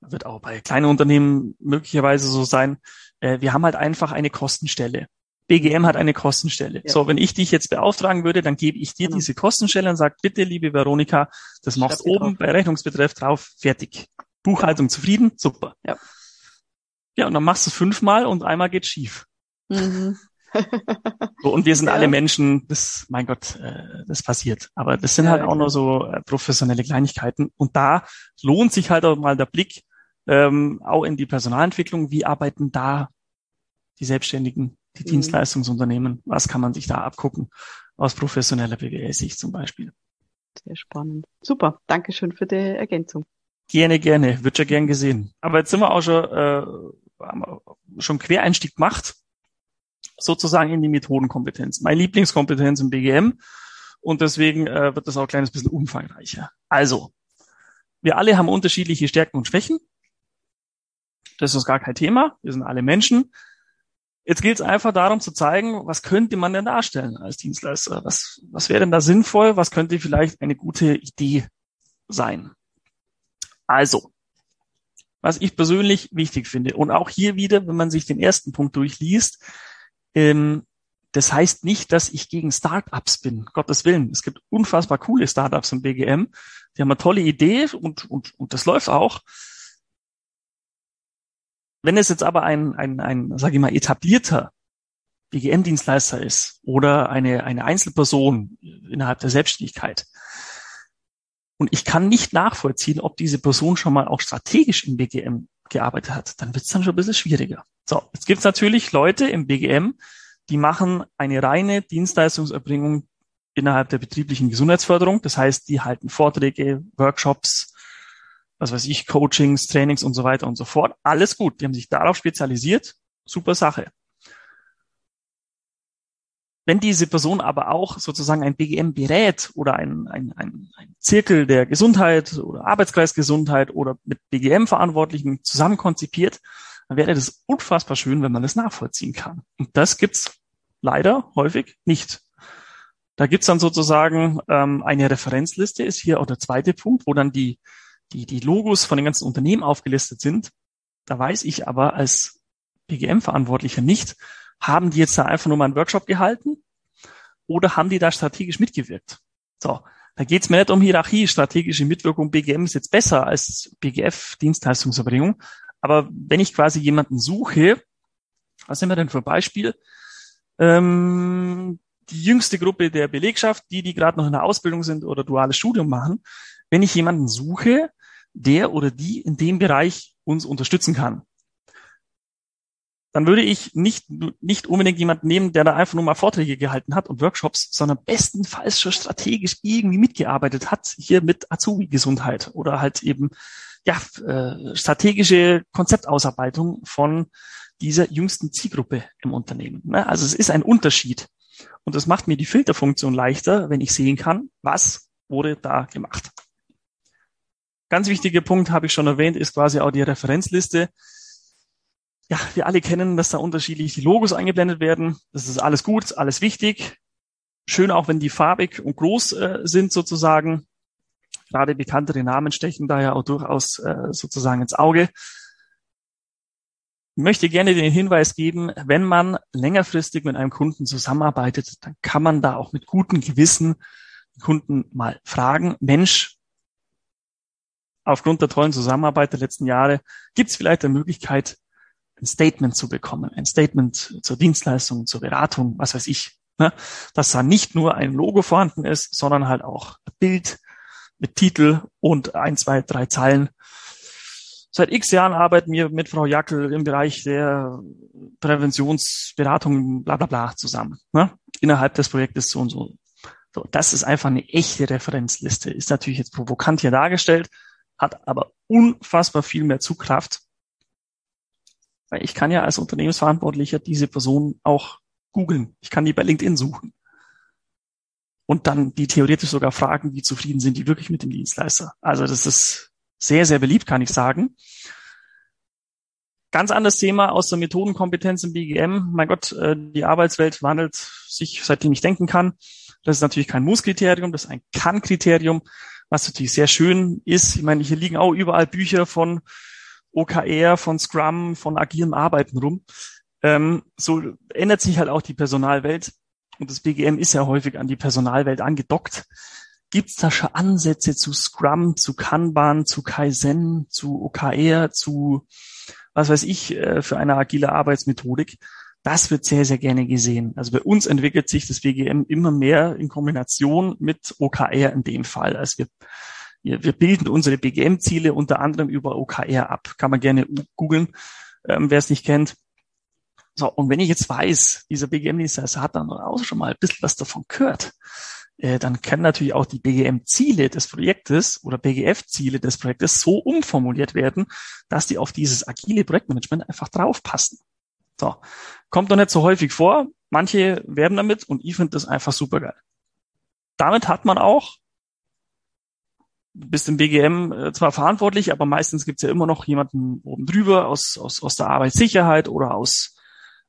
wird auch bei kleinen Unternehmen möglicherweise so sein, äh, wir haben halt einfach eine Kostenstelle. BGM hat eine Kostenstelle. Ja. So, wenn ich dich jetzt beauftragen würde, dann gebe ich dir genau. diese Kostenstelle und sage, bitte, liebe Veronika, das machst du oben drauf. bei Rechnungsbetreff drauf, fertig. Buchhaltung zufrieden, super. Ja. Ja, und dann machst du es fünfmal und einmal geht schief. Mhm. so, und wir sind ja. alle Menschen, das, mein Gott, äh, das passiert. Aber das sind ja, halt auch nur so äh, professionelle Kleinigkeiten. Und da lohnt sich halt auch mal der Blick ähm, auch in die Personalentwicklung. Wie arbeiten da die Selbstständigen die mhm. Dienstleistungsunternehmen, was kann man sich da abgucken aus professioneller BWL-Sicht zum Beispiel. Sehr spannend. Super, Dankeschön für die Ergänzung. Gerne, gerne, wird schon gern gesehen. Aber jetzt sind wir auch schon, äh, schon Quereinstieg gemacht, sozusagen in die Methodenkompetenz. Meine Lieblingskompetenz im BGM und deswegen äh, wird das auch ein kleines bisschen umfangreicher. Also, wir alle haben unterschiedliche Stärken und Schwächen. Das ist gar kein Thema. Wir sind alle Menschen. Jetzt gilt es einfach darum zu zeigen, was könnte man denn darstellen als Dienstleister? Was, was wäre denn da sinnvoll? Was könnte vielleicht eine gute Idee sein? Also, was ich persönlich wichtig finde, und auch hier wieder, wenn man sich den ersten Punkt durchliest, ähm, das heißt nicht, dass ich gegen Startups bin. Gottes Willen. Es gibt unfassbar coole Startups im BGM. Die haben eine tolle Idee und, und, und das läuft auch. Wenn es jetzt aber ein, ein, ein sage ich mal, etablierter BGM-Dienstleister ist oder eine, eine Einzelperson innerhalb der Selbstständigkeit, und ich kann nicht nachvollziehen, ob diese Person schon mal auch strategisch im BGM gearbeitet hat, dann wird es dann schon ein bisschen schwieriger. So, jetzt gibt es natürlich Leute im BGM, die machen eine reine Dienstleistungserbringung innerhalb der betrieblichen Gesundheitsförderung. Das heißt, die halten Vorträge, Workshops, was weiß ich, Coachings, Trainings und so weiter und so fort. Alles gut. Die haben sich darauf spezialisiert. Super Sache. Wenn diese Person aber auch sozusagen ein BGM berät oder ein, ein, ein, ein Zirkel der Gesundheit oder Arbeitskreis Gesundheit oder mit BGM-Verantwortlichen zusammen konzipiert, dann wäre das unfassbar schön, wenn man das nachvollziehen kann. Und das gibt's leider häufig nicht. Da gibt's dann sozusagen ähm, eine Referenzliste, ist hier auch der zweite Punkt, wo dann die, die, die Logos von den ganzen Unternehmen aufgelistet sind. Da weiß ich aber als BGM-Verantwortlicher nicht, haben die jetzt da einfach nur mal einen Workshop gehalten oder haben die da strategisch mitgewirkt? So, da geht es mir nicht um Hierarchie, strategische Mitwirkung, BGM ist jetzt besser als BGF, Dienstleistungserbringung. Aber wenn ich quasi jemanden suche, was nehmen wir denn für ein Beispiel? Ähm, die jüngste Gruppe der Belegschaft, die, die gerade noch in der Ausbildung sind oder duales Studium machen, wenn ich jemanden suche, der oder die in dem Bereich uns unterstützen kann dann würde ich nicht, nicht unbedingt jemanden nehmen, der da einfach nur mal Vorträge gehalten hat und Workshops, sondern bestenfalls schon strategisch irgendwie mitgearbeitet hat, hier mit Azubi-Gesundheit oder halt eben ja, äh, strategische Konzeptausarbeitung von dieser jüngsten Zielgruppe im Unternehmen. Ne? Also es ist ein Unterschied. Und das macht mir die Filterfunktion leichter, wenn ich sehen kann, was wurde da gemacht. Ganz wichtiger Punkt, habe ich schon erwähnt, ist quasi auch die Referenzliste ja, wir alle kennen, dass da unterschiedlich die Logos eingeblendet werden. Das ist alles gut, alles wichtig. Schön auch, wenn die farbig und groß äh, sind sozusagen. Gerade bekanntere Namen stechen da ja auch durchaus äh, sozusagen ins Auge. Ich möchte gerne den Hinweis geben, wenn man längerfristig mit einem Kunden zusammenarbeitet, dann kann man da auch mit gutem Gewissen den Kunden mal fragen, Mensch, aufgrund der tollen Zusammenarbeit der letzten Jahre, gibt es vielleicht eine Möglichkeit, ein Statement zu bekommen, ein Statement zur Dienstleistung, zur Beratung, was weiß ich. Ne? Dass da nicht nur ein Logo vorhanden ist, sondern halt auch ein Bild mit Titel und ein, zwei, drei Zeilen. Seit x Jahren arbeiten wir mit Frau Jackel im Bereich der Präventionsberatung, bla bla bla zusammen. Ne? Innerhalb des Projektes so und so. So, das ist einfach eine echte Referenzliste. Ist natürlich jetzt provokant hier dargestellt, hat aber unfassbar viel mehr Zugkraft, weil ich kann ja als Unternehmensverantwortlicher diese Person auch googeln. Ich kann die bei LinkedIn suchen. Und dann die theoretisch sogar fragen, wie zufrieden sind die wirklich mit dem Dienstleister. Also das ist sehr, sehr beliebt, kann ich sagen. Ganz anderes Thema aus der Methodenkompetenz im BGM. Mein Gott, äh, die Arbeitswelt wandelt sich, seitdem ich denken kann. Das ist natürlich kein Muss-Kriterium, das ist ein Kann-Kriterium, was natürlich sehr schön ist. Ich meine, hier liegen auch überall Bücher von OKR, von Scrum, von agilem Arbeiten rum. Ähm, so ändert sich halt auch die Personalwelt. Und das BGM ist ja häufig an die Personalwelt angedockt. Gibt es da schon Ansätze zu Scrum, zu Kanban, zu Kaizen, zu OKR, zu was weiß ich äh, für eine agile Arbeitsmethodik? Das wird sehr, sehr gerne gesehen. Also bei uns entwickelt sich das BGM immer mehr in Kombination mit OKR in dem Fall. Also wir wir, wir bilden unsere BGM-Ziele unter anderem über OKR ab. Kann man gerne googeln, ähm, wer es nicht kennt. So, und wenn ich jetzt weiß, dieser BGM-Dienstleister hat dann auch schon mal ein bisschen was davon gehört, äh, dann können natürlich auch die BGM-Ziele des Projektes oder BGF-Ziele des Projektes so umformuliert werden, dass die auf dieses agile Projektmanagement einfach draufpassen. So, kommt doch nicht so häufig vor. Manche werben damit und ich finde das einfach super geil. Damit hat man auch bist im BGM äh, zwar verantwortlich, aber meistens gibt's ja immer noch jemanden oben drüber aus, aus, aus der Arbeitssicherheit oder aus,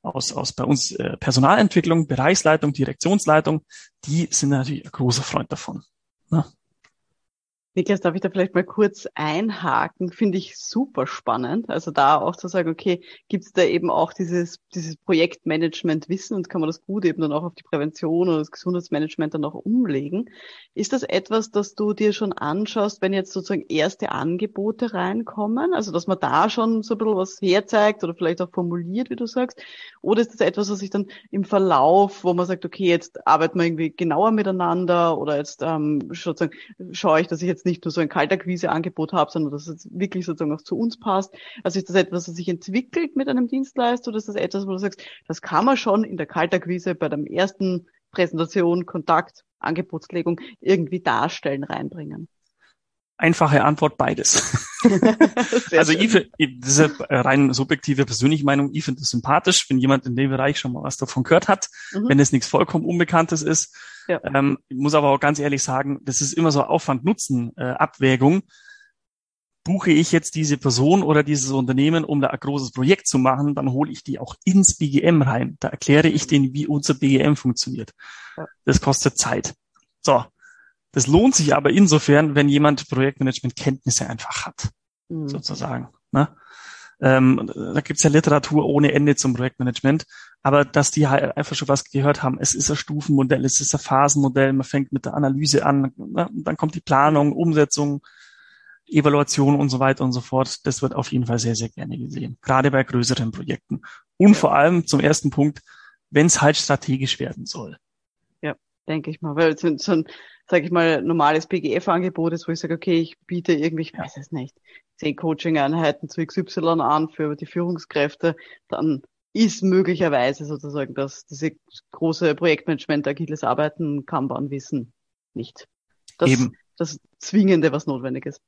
aus, aus bei uns äh, Personalentwicklung, Bereichsleitung, Direktionsleitung. Die sind natürlich ein großer Freund davon. Ne? Niklas, darf ich da vielleicht mal kurz einhaken? Finde ich super spannend. Also da auch zu sagen, okay, gibt es da eben auch dieses, dieses Projektmanagement-Wissen und kann man das gut eben dann auch auf die Prävention oder das Gesundheitsmanagement dann auch umlegen? Ist das etwas, das du dir schon anschaust, wenn jetzt sozusagen erste Angebote reinkommen? Also dass man da schon so ein bisschen was herzeigt oder vielleicht auch formuliert, wie du sagst? Oder ist das etwas, was sich dann im Verlauf, wo man sagt, okay, jetzt arbeiten wir irgendwie genauer miteinander oder jetzt ähm, sozusagen schaue ich, dass ich jetzt nicht nur so ein Kalterquise-Angebot habe, sondern dass es wirklich sozusagen auch zu uns passt. Also ist das etwas, das sich entwickelt mit einem Dienstleister oder ist das etwas, wo du sagst, das kann man schon in der Kalterquise bei dem ersten Präsentation, Kontakt, Angebotslegung irgendwie darstellen, reinbringen? Einfache Antwort beides. also ich, das ist eine rein subjektive persönliche Meinung, ich finde es sympathisch, wenn jemand in dem Bereich schon mal was davon gehört hat, mhm. wenn es nichts vollkommen Unbekanntes ist. Ja. Ähm, ich muss aber auch ganz ehrlich sagen, das ist immer so Aufwand-Nutzen-Abwägung. Äh, Buche ich jetzt diese Person oder dieses Unternehmen, um da ein großes Projekt zu machen, dann hole ich die auch ins BGM rein. Da erkläre ich denen, wie unser BGM funktioniert. Ja. Das kostet Zeit. So, das lohnt sich aber insofern, wenn jemand Projektmanagement-Kenntnisse einfach hat, mhm. sozusagen. Ne? Ähm, da gibt's ja Literatur ohne Ende zum Projektmanagement, aber dass die halt einfach schon was gehört haben, es ist ein Stufenmodell, es ist ein Phasenmodell, man fängt mit der Analyse an, ne? dann kommt die Planung, Umsetzung, Evaluation und so weiter und so fort. Das wird auf jeden Fall sehr, sehr gerne gesehen, gerade bei größeren Projekten. Und vor allem zum ersten Punkt, wenn es halt strategisch werden soll. Denke ich mal, weil so, so ein sage ich mal, normales PGF-Angebot ist, wo ich sage, okay, ich biete irgendwie, ich weiß es nicht, zehn Coaching-Einheiten zu XY an für die Führungskräfte, dann ist möglicherweise sozusagen dass diese große Projektmanagement, agiles Arbeiten, Kanban-Wissen nicht. Das, Eben. das Zwingende, was notwendig ist.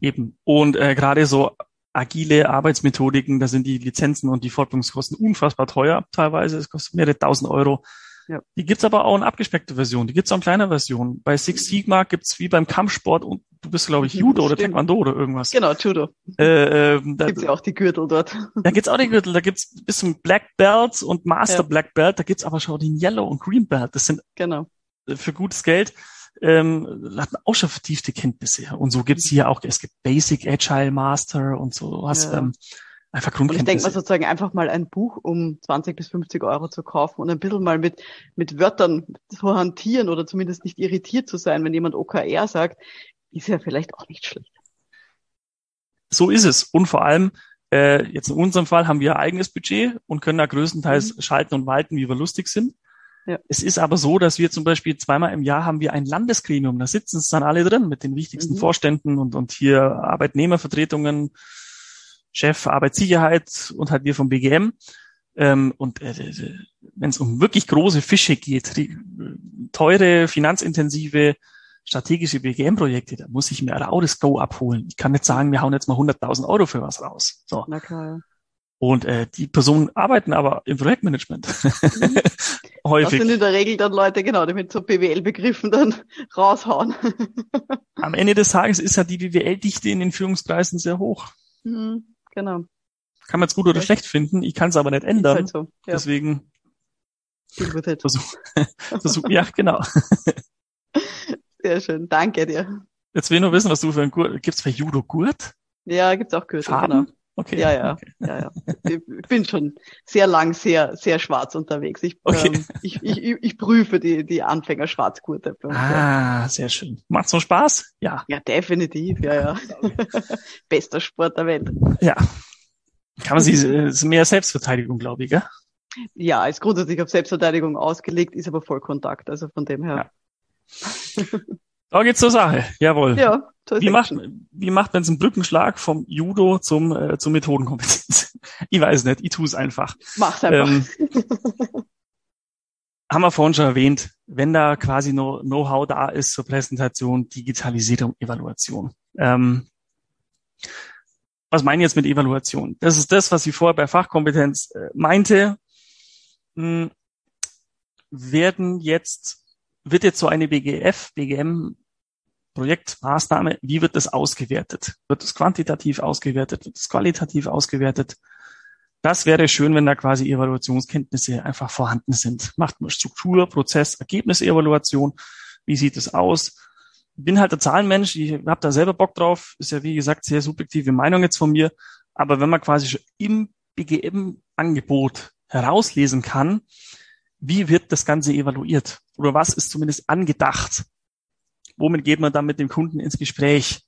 Eben. Und äh, gerade so agile Arbeitsmethodiken, da sind die Lizenzen und die Fortbildungskosten unfassbar teuer teilweise. Es kostet mehrere tausend Euro. Ja. Die gibt's aber auch in abgespeckte Version. Die gibt's auch in kleiner Version. Bei Six Sigma gibt's wie beim Kampfsport und du bist, glaube ich, mhm, Judo oder Taekwondo oder irgendwas. Genau, Judo. Äh, äh, da gibt's ja auch die Gürtel dort. Da gibt's auch die Gürtel. Da gibt's bis zum Black Belt und Master ja. Black Belt. Da gibt's aber schon den Yellow und Green Belt. Das sind genau. für gutes Geld. Ähm, hat man auch schon vertiefte Kenntnisse. Und so gibt's mhm. hier auch, es gibt Basic Agile Master und so. Du hast ja. ähm, Einfach Grundkenntnisse. Und ich denke mal sozusagen einfach mal ein Buch um 20 bis 50 Euro zu kaufen und ein bisschen mal mit, mit Wörtern zu hantieren oder zumindest nicht irritiert zu sein, wenn jemand OKR sagt, ist ja vielleicht auch nicht schlecht. So ist es. Und vor allem, äh, jetzt in unserem Fall haben wir ein eigenes Budget und können da größtenteils mhm. schalten und walten, wie wir lustig sind. Ja. Es ist aber so, dass wir zum Beispiel zweimal im Jahr haben wir ein Landesgremium, da sitzen es dann alle drin mit den wichtigsten mhm. Vorständen und, und hier Arbeitnehmervertretungen, Chef Arbeitssicherheit und halt wir vom BGM. Ähm, und äh, äh wenn es um wirklich große Fische geht, die, teure, finanzintensive, strategische BGM-Projekte, da muss ich mir auch das Go abholen. Ich kann nicht sagen, wir hauen jetzt mal 100.000 Euro für was raus. So. Na klar. Und äh, die Personen arbeiten aber im Projektmanagement. Mhm. Häufig. Das sind in der Regel dann Leute, genau, die mit so BWL-Begriffen dann raushauen. Am Ende des Tages ist ja die BWL-Dichte in den Führungskreisen sehr hoch. Mhm. Genau. Kann man es gut oder schlecht finden, ich kann es aber nicht ändern. Halt so, ja. Deswegen versuch, versuch, ja, genau. Sehr schön, danke dir. Jetzt will ich nur wissen, was du für ein Gurt, gibt's für Judo Gurt? Ja, gibt's auch Gürtel, Farben? genau. Okay. Ja, ja, okay. ja, ja. Ich bin schon sehr lang, sehr, sehr schwarz unterwegs. Ich, okay. ähm, ich, ich, ich prüfe die, die Anfänger Schwarzgurte. Ah, sehr schön. Macht's noch Spaß? Ja. Ja, definitiv, ja, ja. Bester Sport der Welt. Ja. Kann man sich, ist mehr Selbstverteidigung, glaube ich, gell? Ja, ist grundsätzlich auf Selbstverteidigung ausgelegt, ist aber Vollkontakt, also von dem her. Ja. Da geht's zur Sache. Jawohl. Ja, wie macht, wie macht man einen Brückenschlag vom Judo zum, äh, zur Methodenkompetenz? ich weiß nicht, ich tue es einfach. Mach's einfach. Ähm, haben wir vorhin schon erwähnt, wenn da quasi no Know-how da ist zur Präsentation, Digitalisierung, Evaluation. Ähm, was meine ich jetzt mit Evaluation? Das ist das, was ich vorher bei Fachkompetenz äh, meinte. Hm, werden jetzt wird jetzt so eine BGF, BGM Projektmaßnahme, wie wird das ausgewertet? Wird es quantitativ ausgewertet? Wird es qualitativ ausgewertet? Das wäre schön, wenn da quasi Evaluationskenntnisse einfach vorhanden sind. Macht man Struktur, Prozess, Ergebnisevaluation. Wie sieht es aus? Bin halt der Zahlenmensch, ich habe da selber Bock drauf, ist ja wie gesagt sehr subjektive Meinung jetzt von mir. Aber wenn man quasi schon im BGM-Angebot herauslesen kann, wie wird das Ganze evaluiert? Oder was ist zumindest angedacht? Womit geht man dann mit dem Kunden ins Gespräch?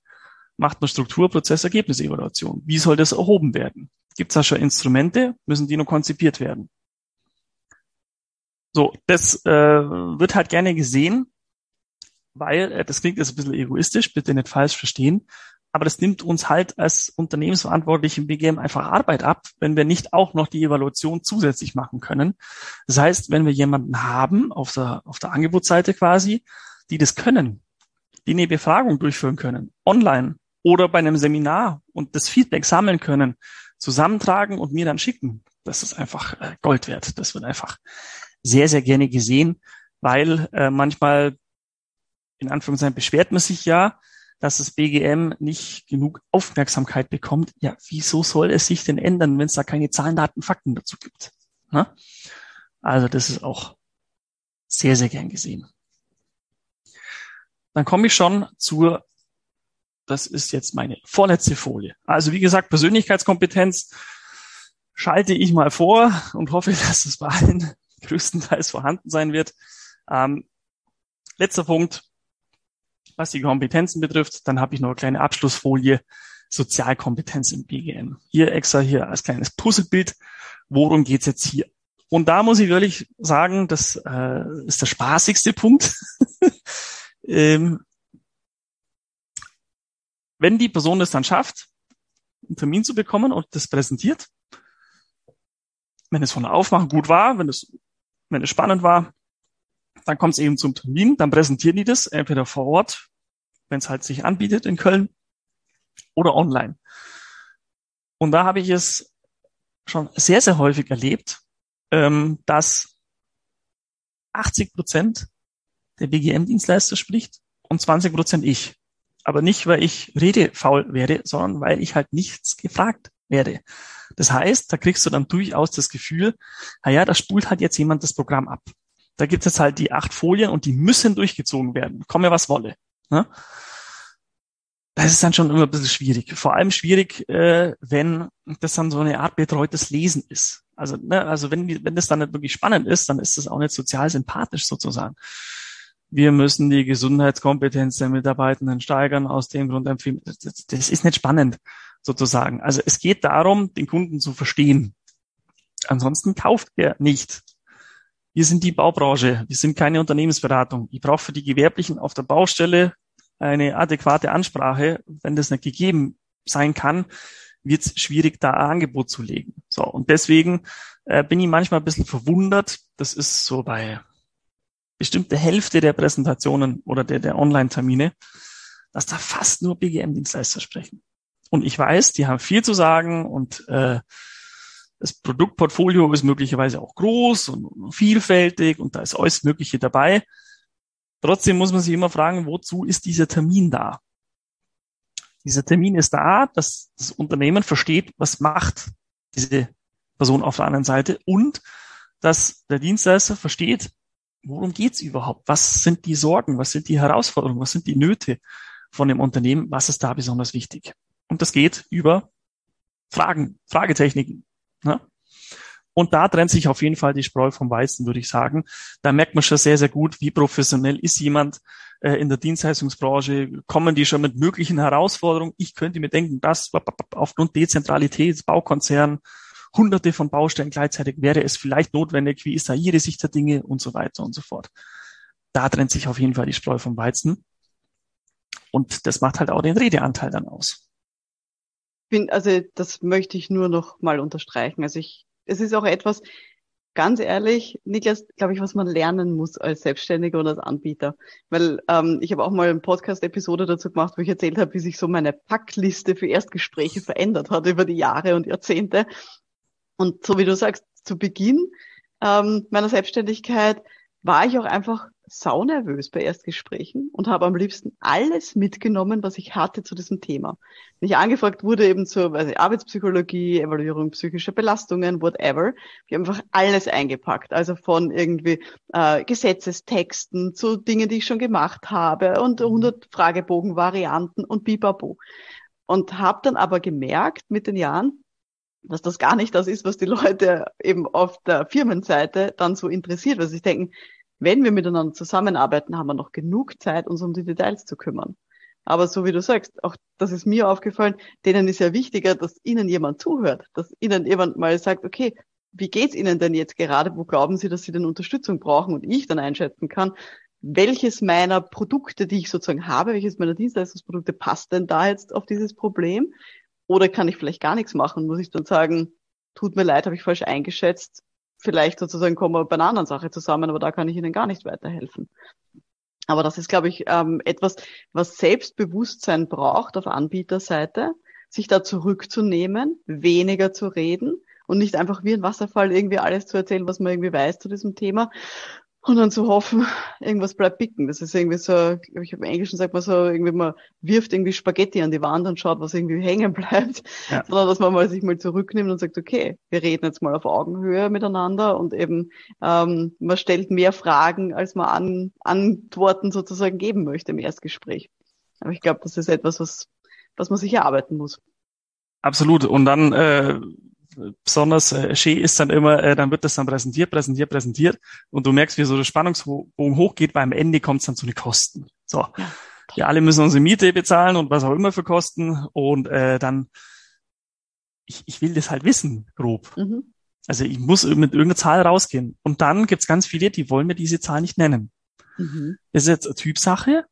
Macht man Struktur, Prozess, Ergebnisevaluation? Wie soll das erhoben werden? Gibt es da schon Instrumente? Müssen die noch konzipiert werden? So, das äh, wird halt gerne gesehen, weil, äh, das klingt jetzt ein bisschen egoistisch, bitte nicht falsch verstehen, aber das nimmt uns halt als Unternehmensverantwortliche im BGM einfach Arbeit ab, wenn wir nicht auch noch die Evaluation zusätzlich machen können. Das heißt, wenn wir jemanden haben auf der, auf der Angebotsseite quasi, die das können, die eine Befragung durchführen können, online oder bei einem Seminar und das Feedback sammeln können, zusammentragen und mir dann schicken, das ist einfach äh, Gold wert. Das wird einfach sehr, sehr gerne gesehen, weil äh, manchmal in Anführungszeichen beschwert man sich ja, dass das BGM nicht genug Aufmerksamkeit bekommt. Ja, wieso soll es sich denn ändern, wenn es da keine Zahlen, Daten, Fakten dazu gibt? Na? Ne? Also das ist auch sehr, sehr gern gesehen. Dann komme ich schon zur, das ist jetzt meine vorletzte Folie. Also wie gesagt, Persönlichkeitskompetenz schalte ich mal vor und hoffe, dass es bei allen größtenteils vorhanden sein wird. Ähm, letzter Punkt, was die Kompetenzen betrifft. Dann habe ich noch eine kleine Abschlussfolie. Sozialkompetenz im BGM. Hier extra hier als kleines Puzzlebild. Worum geht's jetzt hier? Und da muss ich wirklich sagen, das äh, ist der spaßigste Punkt. ähm, wenn die Person es dann schafft, einen Termin zu bekommen und das präsentiert, wenn es von der Aufmachung gut war, wenn es, wenn es spannend war, dann kommt es eben zum Termin, dann präsentieren die das entweder vor Ort, wenn es halt sich anbietet in Köln, oder online. Und da habe ich es schon sehr, sehr häufig erlebt, ähm, dass 80 Prozent der BGM-Dienstleister spricht und 20 Prozent ich. Aber nicht, weil ich redefaul werde, sondern weil ich halt nichts gefragt werde. Das heißt, da kriegst du dann durchaus das Gefühl, naja, da spult halt jetzt jemand das Programm ab. Da gibt es halt die acht Folien und die müssen durchgezogen werden. Komme was wolle. Ne? Das ist dann schon immer ein bisschen schwierig. Vor allem schwierig, äh, wenn das dann so eine Art betreutes Lesen ist. Also, ne, also wenn, wenn das dann nicht wirklich spannend ist, dann ist das auch nicht sozial sympathisch sozusagen. Wir müssen die Gesundheitskompetenz der Mitarbeitenden steigern, aus dem Grund empfehlen. Das, ist nicht spannend sozusagen. Also es geht darum, den Kunden zu verstehen. Ansonsten kauft er nicht. Wir sind die Baubranche, wir sind keine Unternehmensberatung. Ich brauche für die Gewerblichen auf der Baustelle eine adäquate Ansprache. Wenn das nicht gegeben sein kann, wird es schwierig, da ein Angebot zu legen. So, und deswegen äh, bin ich manchmal ein bisschen verwundert. Das ist so bei bestimmte Hälfte der Präsentationen oder der, der Online-Termine, dass da fast nur BGM-Dienstleister sprechen. Und ich weiß, die haben viel zu sagen und äh, das Produktportfolio ist möglicherweise auch groß und vielfältig und da ist alles Mögliche dabei. Trotzdem muss man sich immer fragen, wozu ist dieser Termin da? Dieser Termin ist da, dass das Unternehmen versteht, was macht diese Person auf der anderen Seite und dass der Dienstleister versteht, worum geht's überhaupt? Was sind die Sorgen? Was sind die Herausforderungen? Was sind die Nöte von dem Unternehmen? Was ist da besonders wichtig? Und das geht über Fragen, Fragetechniken. Ne? Und da trennt sich auf jeden Fall die Spreu vom Weizen, würde ich sagen. Da merkt man schon sehr, sehr gut, wie professionell ist jemand äh, in der Dienstleistungsbranche. Kommen die schon mit möglichen Herausforderungen? Ich könnte mir denken, dass aufgrund Dezentralität, Baukonzern, hunderte von Baustellen gleichzeitig wäre es vielleicht notwendig. Wie ist da Ihre Sicht der Dinge und so weiter und so fort. Da trennt sich auf jeden Fall die Spreu vom Weizen. Und das macht halt auch den Redeanteil dann aus bin, also das möchte ich nur noch mal unterstreichen. Also ich, es ist auch etwas, ganz ehrlich, Niklas, glaube ich, was man lernen muss als Selbstständiger oder als Anbieter. Weil ähm, ich habe auch mal eine Podcast-Episode dazu gemacht, wo ich erzählt habe, wie sich so meine Packliste für Erstgespräche verändert hat über die Jahre und Jahrzehnte. Und so wie du sagst, zu Beginn ähm, meiner Selbstständigkeit war ich auch einfach saunervös bei Erstgesprächen und habe am liebsten alles mitgenommen, was ich hatte zu diesem Thema. Wenn ich angefragt wurde eben zur weiß ich, Arbeitspsychologie, Evaluierung psychischer Belastungen, whatever, ich habe einfach alles eingepackt. Also von irgendwie äh, Gesetzestexten zu Dingen, die ich schon gemacht habe und 100 mhm. Fragebogen-Varianten und bibabo. Und habe dann aber gemerkt mit den Jahren, dass das gar nicht das ist, was die Leute eben auf der Firmenseite dann so interessiert, weil sie denken, wenn wir miteinander zusammenarbeiten, haben wir noch genug Zeit, uns um die Details zu kümmern. Aber so wie du sagst, auch das ist mir aufgefallen, denen ist ja wichtiger, dass ihnen jemand zuhört, dass ihnen jemand mal sagt, okay, wie geht's Ihnen denn jetzt gerade? Wo glauben Sie, dass Sie denn Unterstützung brauchen? Und ich dann einschätzen kann, welches meiner Produkte, die ich sozusagen habe, welches meiner Dienstleistungsprodukte passt denn da jetzt auf dieses Problem? Oder kann ich vielleicht gar nichts machen? Muss ich dann sagen, tut mir leid, habe ich falsch eingeschätzt. Vielleicht sozusagen kommen wir bei einer anderen Sache zusammen, aber da kann ich Ihnen gar nicht weiterhelfen. Aber das ist, glaube ich, ähm, etwas, was Selbstbewusstsein braucht auf Anbieterseite, sich da zurückzunehmen, weniger zu reden und nicht einfach wie ein Wasserfall irgendwie alles zu erzählen, was man irgendwie weiß zu diesem Thema, und dann zu hoffen, irgendwas bleibt bicken. Das ist irgendwie so, ich habe im Englischen sagt man so, irgendwie man wirft irgendwie Spaghetti an die Wand und schaut, was irgendwie hängen bleibt, ja. sondern dass man mal sich mal zurücknimmt und sagt, okay, wir reden jetzt mal auf Augenhöhe miteinander und eben ähm, man stellt mehr Fragen, als man an, Antworten sozusagen geben möchte im Erstgespräch. Aber ich glaube, das ist etwas, was, was man sich erarbeiten muss. Absolut. Und dann äh, besonders äh, schön ist dann immer, äh, dann wird das dann präsentiert, präsentiert, präsentiert und du merkst, wie so der Spannungsbogen hochgeht, weil am Ende kommt es dann zu den Kosten. So, ja. wir alle müssen unsere Miete bezahlen und was auch immer für Kosten und äh, dann, ich, ich will das halt wissen, grob. Mhm. Also ich muss mit irgendeiner Zahl rausgehen. Und dann gibt's ganz viele, die wollen mir diese Zahl nicht nennen. Mhm. Das ist jetzt eine Typsache,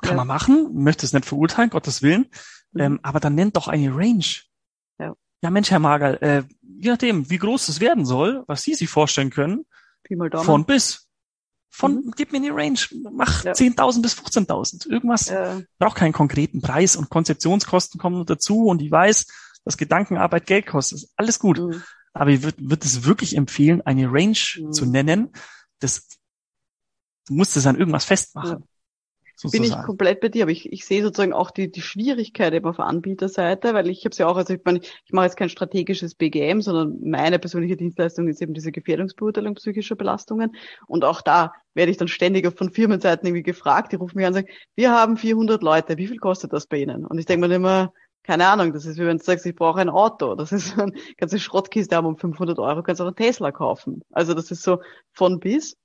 kann ja. man machen, möchte es nicht verurteilen, Gottes Willen, mhm. ähm, aber dann nennt doch eine Range ja Mensch, Herr Magerl, äh, je nachdem, wie groß es werden soll, was Sie sich vorstellen können, von bis. Von, mhm. gib mir eine Range, mach ja. 10.000 bis 15.000. Irgendwas, ja. braucht keinen konkreten Preis und Konzeptionskosten kommen dazu und ich weiß, dass Gedankenarbeit Geld kostet. Alles gut. Mhm. Aber ich würde würd es wirklich empfehlen, eine Range mhm. zu nennen. Das, du musst es an irgendwas festmachen. Ja. Sozusagen. Bin ich komplett bei dir, aber ich, ich sehe sozusagen auch die, die Schwierigkeit eben auf Anbieterseite, weil ich habe es ja auch, also ich meine, ich mache jetzt kein strategisches BGM, sondern meine persönliche Dienstleistung ist eben diese Gefährdungsbeurteilung psychischer Belastungen. Und auch da werde ich dann ständig von Firmenseiten irgendwie gefragt, die rufen mich an und sagen, wir haben 400 Leute, wie viel kostet das bei Ihnen? Und ich denke mir immer, keine Ahnung, das ist wie wenn du sagst, ich brauche ein Auto. Das ist eine ganze Schrottkiste haben um 500 Euro, kannst auch einen Tesla kaufen. Also das ist so von bis.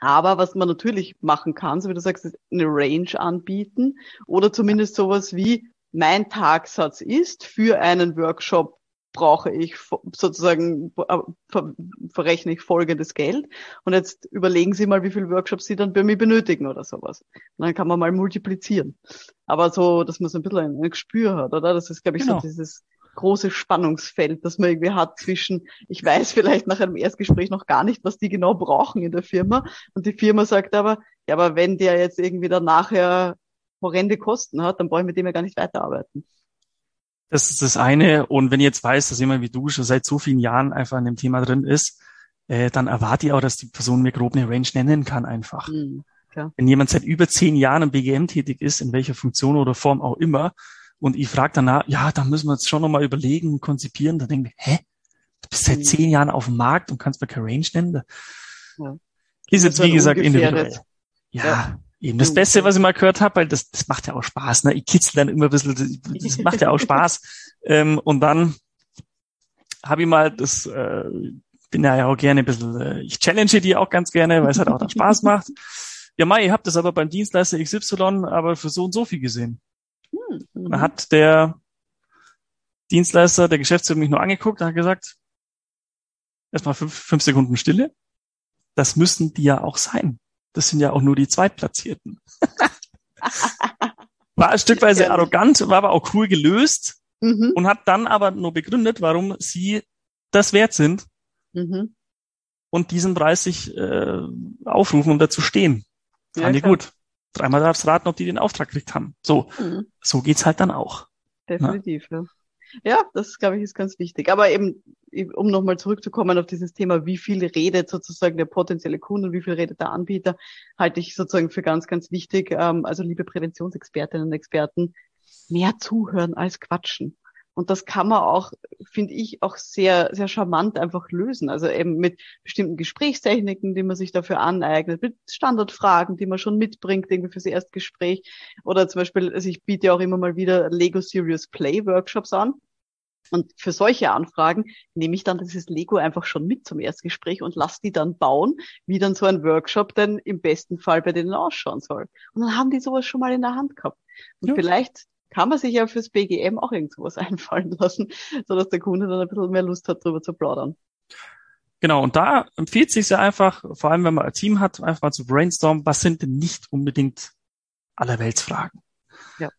Aber was man natürlich machen kann, so wie du sagst, ist eine Range anbieten oder zumindest sowas wie mein Tagsatz ist für einen Workshop brauche ich sozusagen, äh, verrechne ich folgendes Geld. Und jetzt überlegen Sie mal, wie viele Workshops Sie dann bei mir benötigen oder sowas. Und dann kann man mal multiplizieren. Aber so, dass man so ein bisschen ein Gespür hat, oder? Das ist, glaube ich, genau. so dieses große Spannungsfeld, das man irgendwie hat zwischen, ich weiß vielleicht nach einem Erstgespräch noch gar nicht, was die genau brauchen in der Firma. Und die Firma sagt aber, ja, aber wenn der jetzt irgendwie dann nachher horrende Kosten hat, dann brauche ich mit dem ja gar nicht weiterarbeiten. Das ist das eine. Und wenn ich jetzt weiß, dass jemand wie du schon seit so vielen Jahren einfach an dem Thema drin ist, äh, dann erwarte ich auch, dass die Person mir grob eine Range nennen kann einfach. Mhm, wenn jemand seit über zehn Jahren im BGM tätig ist, in welcher Funktion oder Form auch immer, und ich frage danach, ja, da müssen wir jetzt schon nochmal überlegen, konzipieren. Da denke ich, hä? Du bist seit mhm. zehn Jahren auf dem Markt und kannst mir keine Range nennen. Ja. Ist jetzt, wie gesagt, individuell. Ja, ja, eben das Beste, was ich mal gehört habe, weil das, das macht ja auch Spaß. Ne? Ich kitzel dann immer ein bisschen, das macht ja auch Spaß. ähm, und dann habe ich mal das, äh, bin ja auch gerne ein bisschen, äh, ich challenge die auch ganz gerne, weil es halt auch dann Spaß macht. Ja, Mai, ihr habt das aber beim Dienstleister XY aber für so und so viel gesehen. Hm, mhm. Hat der Dienstleister, der Geschäftsführer mich nur angeguckt und hat gesagt, erstmal fünf, fünf Sekunden Stille. Das müssen die ja auch sein. Das sind ja auch nur die Zweitplatzierten. war ein stückweise arrogant, war aber auch cool gelöst mhm. und hat dann aber nur begründet, warum sie das wert sind mhm. und diesen Preis sich äh, aufrufen, um da zu stehen. Fand ja, ich gut dreimal darfst raten, ob die den Auftrag gekriegt haben. So, mhm. so geht's halt dann auch. Definitiv, ne? ja. Ja, das glaube ich ist ganz wichtig. Aber eben, um nochmal zurückzukommen auf dieses Thema, wie viel redet sozusagen der potenzielle Kunde und wie viel redet der Anbieter, halte ich sozusagen für ganz, ganz wichtig. Ähm, also liebe Präventionsexpertinnen und Experten, mehr zuhören als quatschen. Und das kann man auch, finde ich, auch sehr, sehr charmant einfach lösen. Also eben mit bestimmten Gesprächstechniken, die man sich dafür aneignet, mit Standardfragen, die man schon mitbringt, irgendwie fürs Erstgespräch. Oder zum Beispiel, also ich biete auch immer mal wieder Lego Serious Play Workshops an. Und für solche Anfragen nehme ich dann dieses Lego einfach schon mit zum Erstgespräch und lasse die dann bauen, wie dann so ein Workshop denn im besten Fall bei denen ausschauen soll. Und dann haben die sowas schon mal in der Hand gehabt. Und ja. vielleicht kann man sich ja fürs BGM auch irgend sowas einfallen lassen, sodass der Kunde dann ein bisschen mehr Lust hat, darüber zu plaudern. Genau, und da empfiehlt sich ja einfach, vor allem wenn man ein Team hat, einfach mal zu brainstormen, was sind denn nicht unbedingt allerweltsfragen? Ja.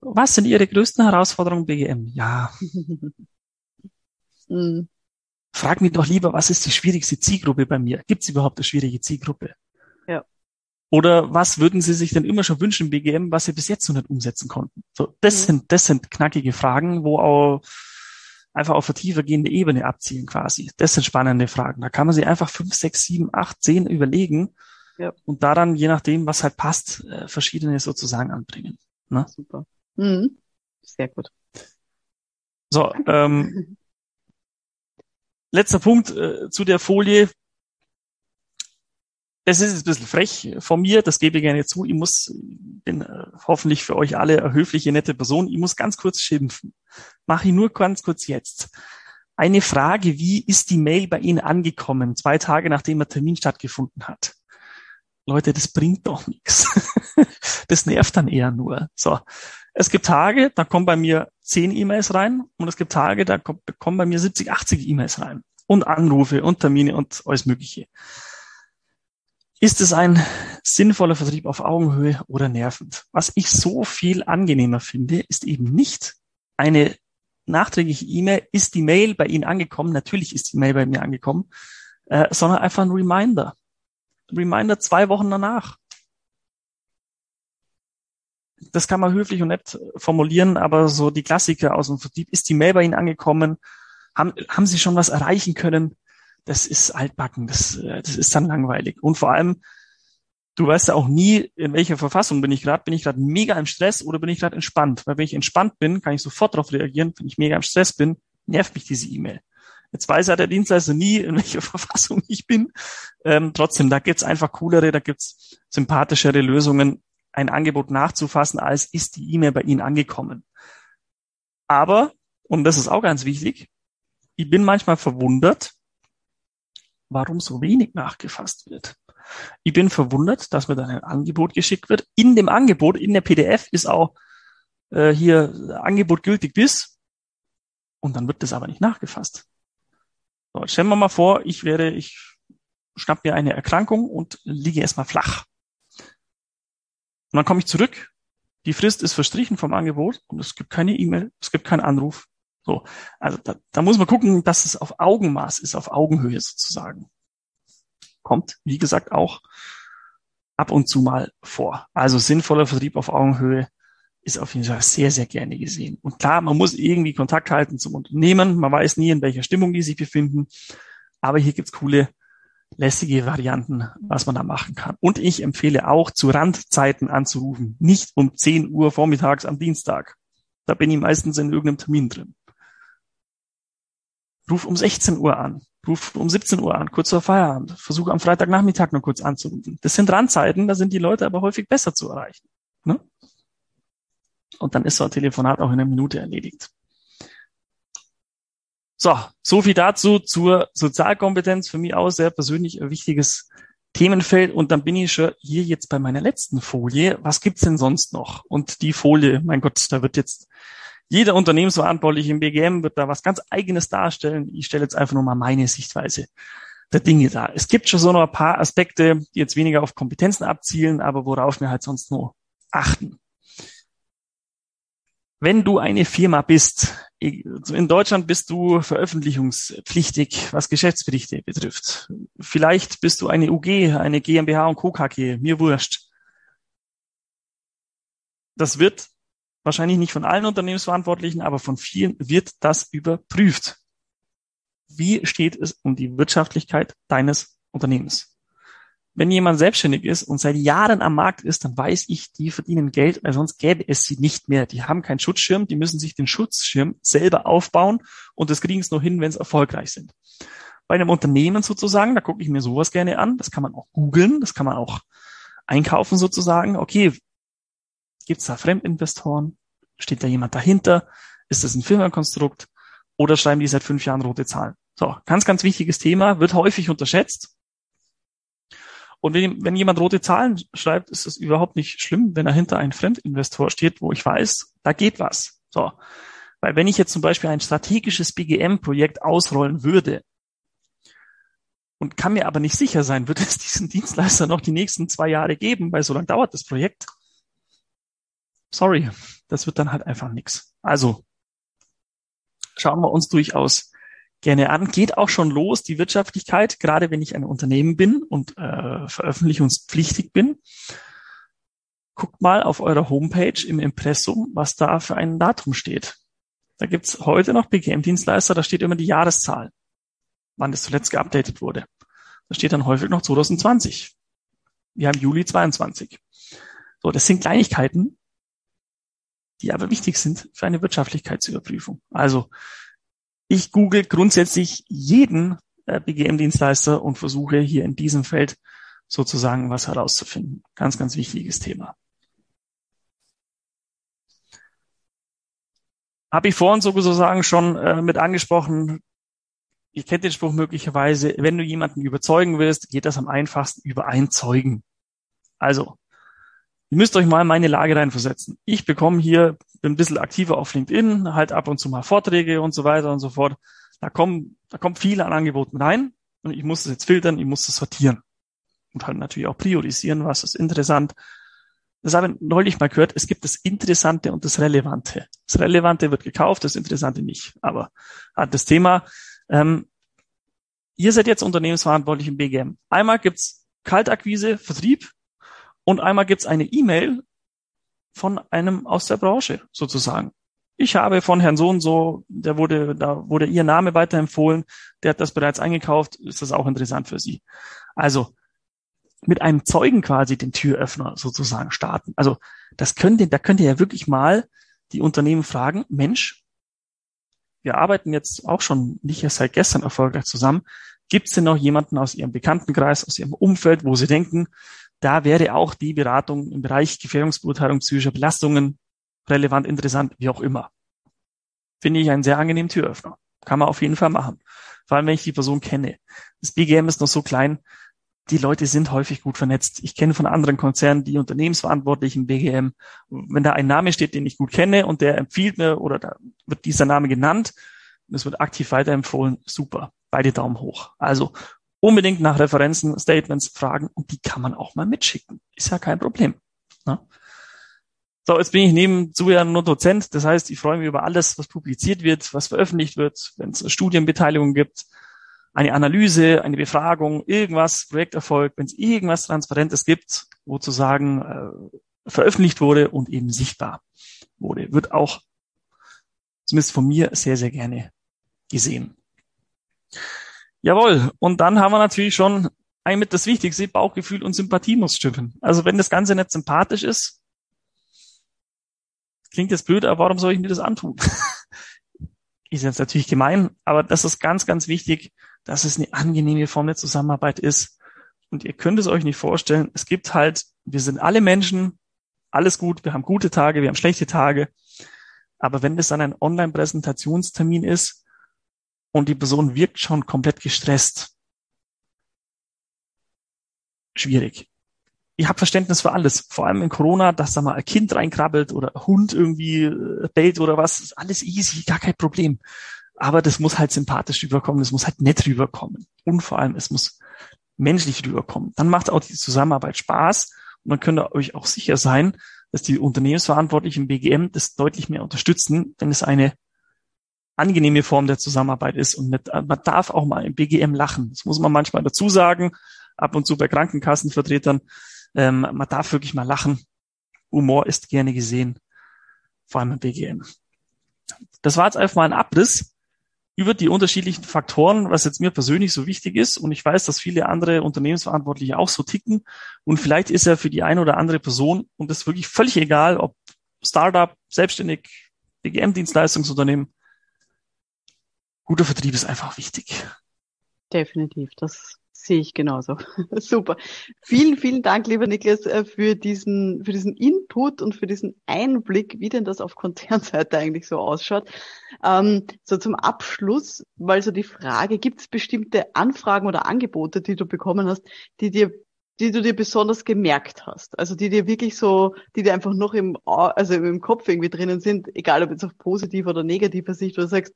Was sind Ihre größten Herausforderungen BGM? Ja. mhm. Frag mich doch lieber, was ist die schwierigste Zielgruppe bei mir? Gibt es überhaupt eine schwierige Zielgruppe? Oder was würden Sie sich denn immer schon wünschen BGM, was Sie bis jetzt noch nicht umsetzen konnten? So, das mhm. sind, das sind knackige Fragen, wo auch einfach auf eine tiefergehende Ebene abzielen quasi. Das sind spannende Fragen. Da kann man sich einfach fünf, sechs, sieben, acht, zehn überlegen ja. und daran, je nachdem, was halt passt, äh, verschiedene sozusagen anbringen. Ne? Super. Mhm. Sehr gut. So, ähm, letzter Punkt äh, zu der Folie es ist ein bisschen frech von mir, das gebe ich gerne zu. Ich muss, bin äh, hoffentlich für euch alle eine höfliche, nette Person. Ich muss ganz kurz schimpfen. Mache ich nur ganz kurz jetzt. Eine Frage, wie ist die Mail bei Ihnen angekommen, zwei Tage nachdem der Termin stattgefunden hat? Leute, das bringt doch nichts. Das nervt dann eher nur. So. Es gibt Tage, da kommen bei mir zehn E-Mails rein und es gibt Tage, da kommen bei mir 70, 80 E-Mails rein und Anrufe und Termine und alles Mögliche. Ist es ein sinnvoller Vertrieb auf Augenhöhe oder nervend? Was ich so viel angenehmer finde, ist eben nicht eine nachträgliche E-Mail, ist die Mail bei Ihnen angekommen? Natürlich ist die Mail bei mir angekommen, äh, sondern einfach ein Reminder. Reminder zwei Wochen danach. Das kann man höflich und nett formulieren, aber so die Klassiker aus dem Vertrieb, ist die Mail bei Ihnen angekommen? Haben, haben Sie schon was erreichen können? Das ist altbacken, das, äh, das ist dann langweilig. Und vor allem, du weißt ja auch nie, in welcher Verfassung bin ich gerade. Bin ich gerade mega im Stress oder bin ich gerade entspannt? Weil wenn ich entspannt bin, kann ich sofort darauf reagieren. Wenn ich mega im Stress bin, nervt mich diese E-Mail. Jetzt weiß ja der Dienstleister nie, in welcher Verfassung ich bin. Ähm, trotzdem, da gibt's einfach coolere, da gibt's sympathischere Lösungen, ein Angebot nachzufassen, als ist die E-Mail bei Ihnen angekommen. Aber, und das ist auch ganz wichtig, ich bin manchmal verwundert, warum so wenig nachgefasst wird. Ich bin verwundert, dass mir dann ein Angebot geschickt wird. In dem Angebot, in der PDF ist auch äh, hier Angebot gültig bis und dann wird das aber nicht nachgefasst. So, jetzt stellen wir mal vor, ich wäre, ich schnapp mir eine Erkrankung und liege erstmal flach. Und dann komme ich zurück, die Frist ist verstrichen vom Angebot und es gibt keine E-Mail, es gibt keinen Anruf, so, also da, da muss man gucken, dass es auf Augenmaß ist, auf Augenhöhe sozusagen. Kommt, wie gesagt, auch ab und zu mal vor. Also sinnvoller Vertrieb auf Augenhöhe ist auf jeden Fall sehr, sehr gerne gesehen. Und klar, man muss irgendwie Kontakt halten zum Unternehmen. Man weiß nie, in welcher Stimmung die sich befinden. Aber hier gibt's coole, lässige Varianten, was man da machen kann. Und ich empfehle auch, zu Randzeiten anzurufen. Nicht um 10 Uhr vormittags am Dienstag. Da bin ich meistens in irgendeinem Termin drin. Ruf um 16 Uhr an. Ruf um 17 Uhr an, kurz vor Feierabend. Versuche am Freitagnachmittag noch kurz anzurufen. Das sind Randzeiten, da sind die Leute aber häufig besser zu erreichen. Ne? Und dann ist so ein Telefonat auch in einer Minute erledigt. So, so viel dazu zur Sozialkompetenz. Für mich auch sehr persönlich ein wichtiges Themenfeld. Und dann bin ich schon hier jetzt bei meiner letzten Folie. Was gibt's denn sonst noch? Und die Folie, mein Gott, da wird jetzt jeder Unternehmensverantwortliche im BGM wird da was ganz eigenes darstellen. Ich stelle jetzt einfach nur mal meine Sichtweise der Dinge dar. Es gibt schon so noch ein paar Aspekte, die jetzt weniger auf Kompetenzen abzielen, aber worauf wir halt sonst nur achten. Wenn du eine Firma bist, in Deutschland bist du veröffentlichungspflichtig, was Geschäftsberichte betrifft. Vielleicht bist du eine UG, eine GmbH und Co. KG, mir wurscht. Das wird wahrscheinlich nicht von allen Unternehmensverantwortlichen, aber von vielen wird das überprüft. Wie steht es um die Wirtschaftlichkeit deines Unternehmens? Wenn jemand selbstständig ist und seit Jahren am Markt ist, dann weiß ich, die verdienen Geld, weil sonst gäbe es sie nicht mehr. Die haben keinen Schutzschirm, die müssen sich den Schutzschirm selber aufbauen und das kriegen es nur hin, wenn es erfolgreich sind. Bei einem Unternehmen sozusagen, da gucke ich mir sowas gerne an. Das kann man auch googeln, das kann man auch einkaufen sozusagen. Okay, Gibt es da Fremdinvestoren? Steht da jemand dahinter? Ist das ein Firmenkonstrukt? Oder schreiben die seit fünf Jahren rote Zahlen? So, ganz, ganz wichtiges Thema, wird häufig unterschätzt. Und wenn, wenn jemand rote Zahlen schreibt, ist es überhaupt nicht schlimm, wenn dahinter ein Fremdinvestor steht, wo ich weiß, da geht was. So. Weil wenn ich jetzt zum Beispiel ein strategisches BGM-Projekt ausrollen würde, und kann mir aber nicht sicher sein, wird es diesen Dienstleister noch die nächsten zwei Jahre geben, weil so lange dauert das Projekt. Sorry, das wird dann halt einfach nichts. Also schauen wir uns durchaus gerne an. Geht auch schon los, die Wirtschaftlichkeit, gerade wenn ich ein Unternehmen bin und äh, veröffentlichungspflichtig bin. Guckt mal auf eurer Homepage im Impressum, was da für ein Datum steht. Da gibt's heute noch BGM-Dienstleister, da steht immer die Jahreszahl, wann das zuletzt geupdatet wurde. Da steht dann häufig noch 2020. Wir haben Juli 22. So, das sind Kleinigkeiten, die aber wichtig sind für eine Wirtschaftlichkeitsüberprüfung. Also ich google grundsätzlich jeden äh, BGM-Dienstleister und versuche hier in diesem Feld sozusagen was herauszufinden. Ganz, ganz wichtiges Thema. Habe ich vorhin sozusagen schon äh, mit angesprochen. Ihr kennt den Spruch möglicherweise, wenn du jemanden überzeugen willst, geht das am einfachsten über ein Zeugen. Also, Ihr müsst euch mal in meine Lage reinversetzen. Ich bekomme hier, bin ein bisschen aktiver auf LinkedIn, halt ab und zu mal Vorträge und so weiter und so fort. Da kommen, da kommt viel an Angeboten rein und ich muss das jetzt filtern, ich muss das sortieren. Und halt natürlich auch priorisieren, was ist interessant. Das habe ich neulich mal gehört, es gibt das Interessante und das Relevante. Das Relevante wird gekauft, das Interessante nicht. Aber halt das Thema, ähm, ihr seid jetzt unternehmensverantwortlich im BGM. Einmal gibt's Kaltakquise, Vertrieb, und einmal gibt's eine E-Mail von einem aus der Branche sozusagen. Ich habe von Herrn Sohn so, der wurde, da wurde Ihr Name weiterempfohlen, der hat das bereits eingekauft, ist das auch interessant für Sie. Also mit einem Zeugen quasi den Türöffner sozusagen starten. Also das könnt ihr, da könnt ihr ja wirklich mal die Unternehmen fragen, Mensch, wir arbeiten jetzt auch schon nicht erst seit gestern erfolgreich zusammen. Gibt es denn noch jemanden aus Ihrem Bekanntenkreis, aus Ihrem Umfeld, wo Sie denken, da wäre auch die Beratung im Bereich Gefährdungsbeurteilung psychischer Belastungen relevant, interessant, wie auch immer. Finde ich einen sehr angenehmen Türöffner. Kann man auf jeden Fall machen. Vor allem, wenn ich die Person kenne. Das BGM ist noch so klein. Die Leute sind häufig gut vernetzt. Ich kenne von anderen Konzernen die Unternehmensverantwortlichen BGM. Wenn da ein Name steht, den ich gut kenne und der empfiehlt mir oder da wird dieser Name genannt und es wird aktiv weiterempfohlen, super. Beide Daumen hoch. Also unbedingt nach Referenzen, Statements fragen und die kann man auch mal mitschicken. Ist ja kein Problem. Ne? So, jetzt bin ich nebenzu ja nur Dozent. Das heißt, ich freue mich über alles, was publiziert wird, was veröffentlicht wird, wenn es Studienbeteiligung gibt, eine Analyse, eine Befragung, irgendwas, Projekterfolg, wenn es irgendwas Transparentes gibt, wo zu sagen äh, veröffentlicht wurde und eben sichtbar wurde, wird auch zumindest von mir sehr, sehr gerne gesehen. Jawohl. Und dann haben wir natürlich schon ein mit das Wichtigste, Bauchgefühl und Sympathie muss stimmen. Also wenn das Ganze nicht sympathisch ist, klingt jetzt blöd, aber warum soll ich mir das antun? ist jetzt natürlich gemein, aber das ist ganz, ganz wichtig, dass es eine angenehme Form der Zusammenarbeit ist. Und ihr könnt es euch nicht vorstellen, es gibt halt, wir sind alle Menschen, alles gut, wir haben gute Tage, wir haben schlechte Tage. Aber wenn das dann ein Online-Präsentationstermin ist, und die Person wirkt schon komplett gestresst. Schwierig. Ich habe Verständnis für alles, vor allem in Corona, dass da mal ein Kind reinkrabbelt oder ein Hund irgendwie äh, bellt oder was, ist alles easy, gar kein Problem. Aber das muss halt sympathisch rüberkommen, das muss halt nett rüberkommen. Und vor allem, es muss menschlich rüberkommen. Dann macht auch die Zusammenarbeit Spaß und dann könnt ihr euch auch sicher sein, dass die Unternehmensverantwortlichen BGM das deutlich mehr unterstützen, wenn es eine angenehme Form der Zusammenarbeit ist. Und mit, man darf auch mal im BGM lachen. Das muss man manchmal dazu sagen. Ab und zu bei Krankenkassenvertretern. Ähm, man darf wirklich mal lachen. Humor ist gerne gesehen. Vor allem im BGM. Das war jetzt einfach mal ein Abriss über die unterschiedlichen Faktoren, was jetzt mir persönlich so wichtig ist. Und ich weiß, dass viele andere Unternehmensverantwortliche auch so ticken. Und vielleicht ist er für die eine oder andere Person, und das ist wirklich völlig egal, ob Startup, selbstständig, BGM-Dienstleistungsunternehmen, guter Vertrieb ist einfach wichtig. Definitiv, das sehe ich genauso. Super. Vielen, vielen Dank, lieber Niklas, äh, für diesen, für diesen Input und für diesen Einblick, wie denn das auf Konzernseite eigentlich so ausschaut. Ähm, so zum Abschluss, weil so die Frage, gibt es bestimmte Anfragen oder Angebote, die du bekommen hast, die dir die du dir besonders gemerkt hast, also die dir wirklich so, die dir einfach noch im, also im Kopf irgendwie drinnen sind, egal ob jetzt auf positiv oder negativer Sicht, wo du sagst,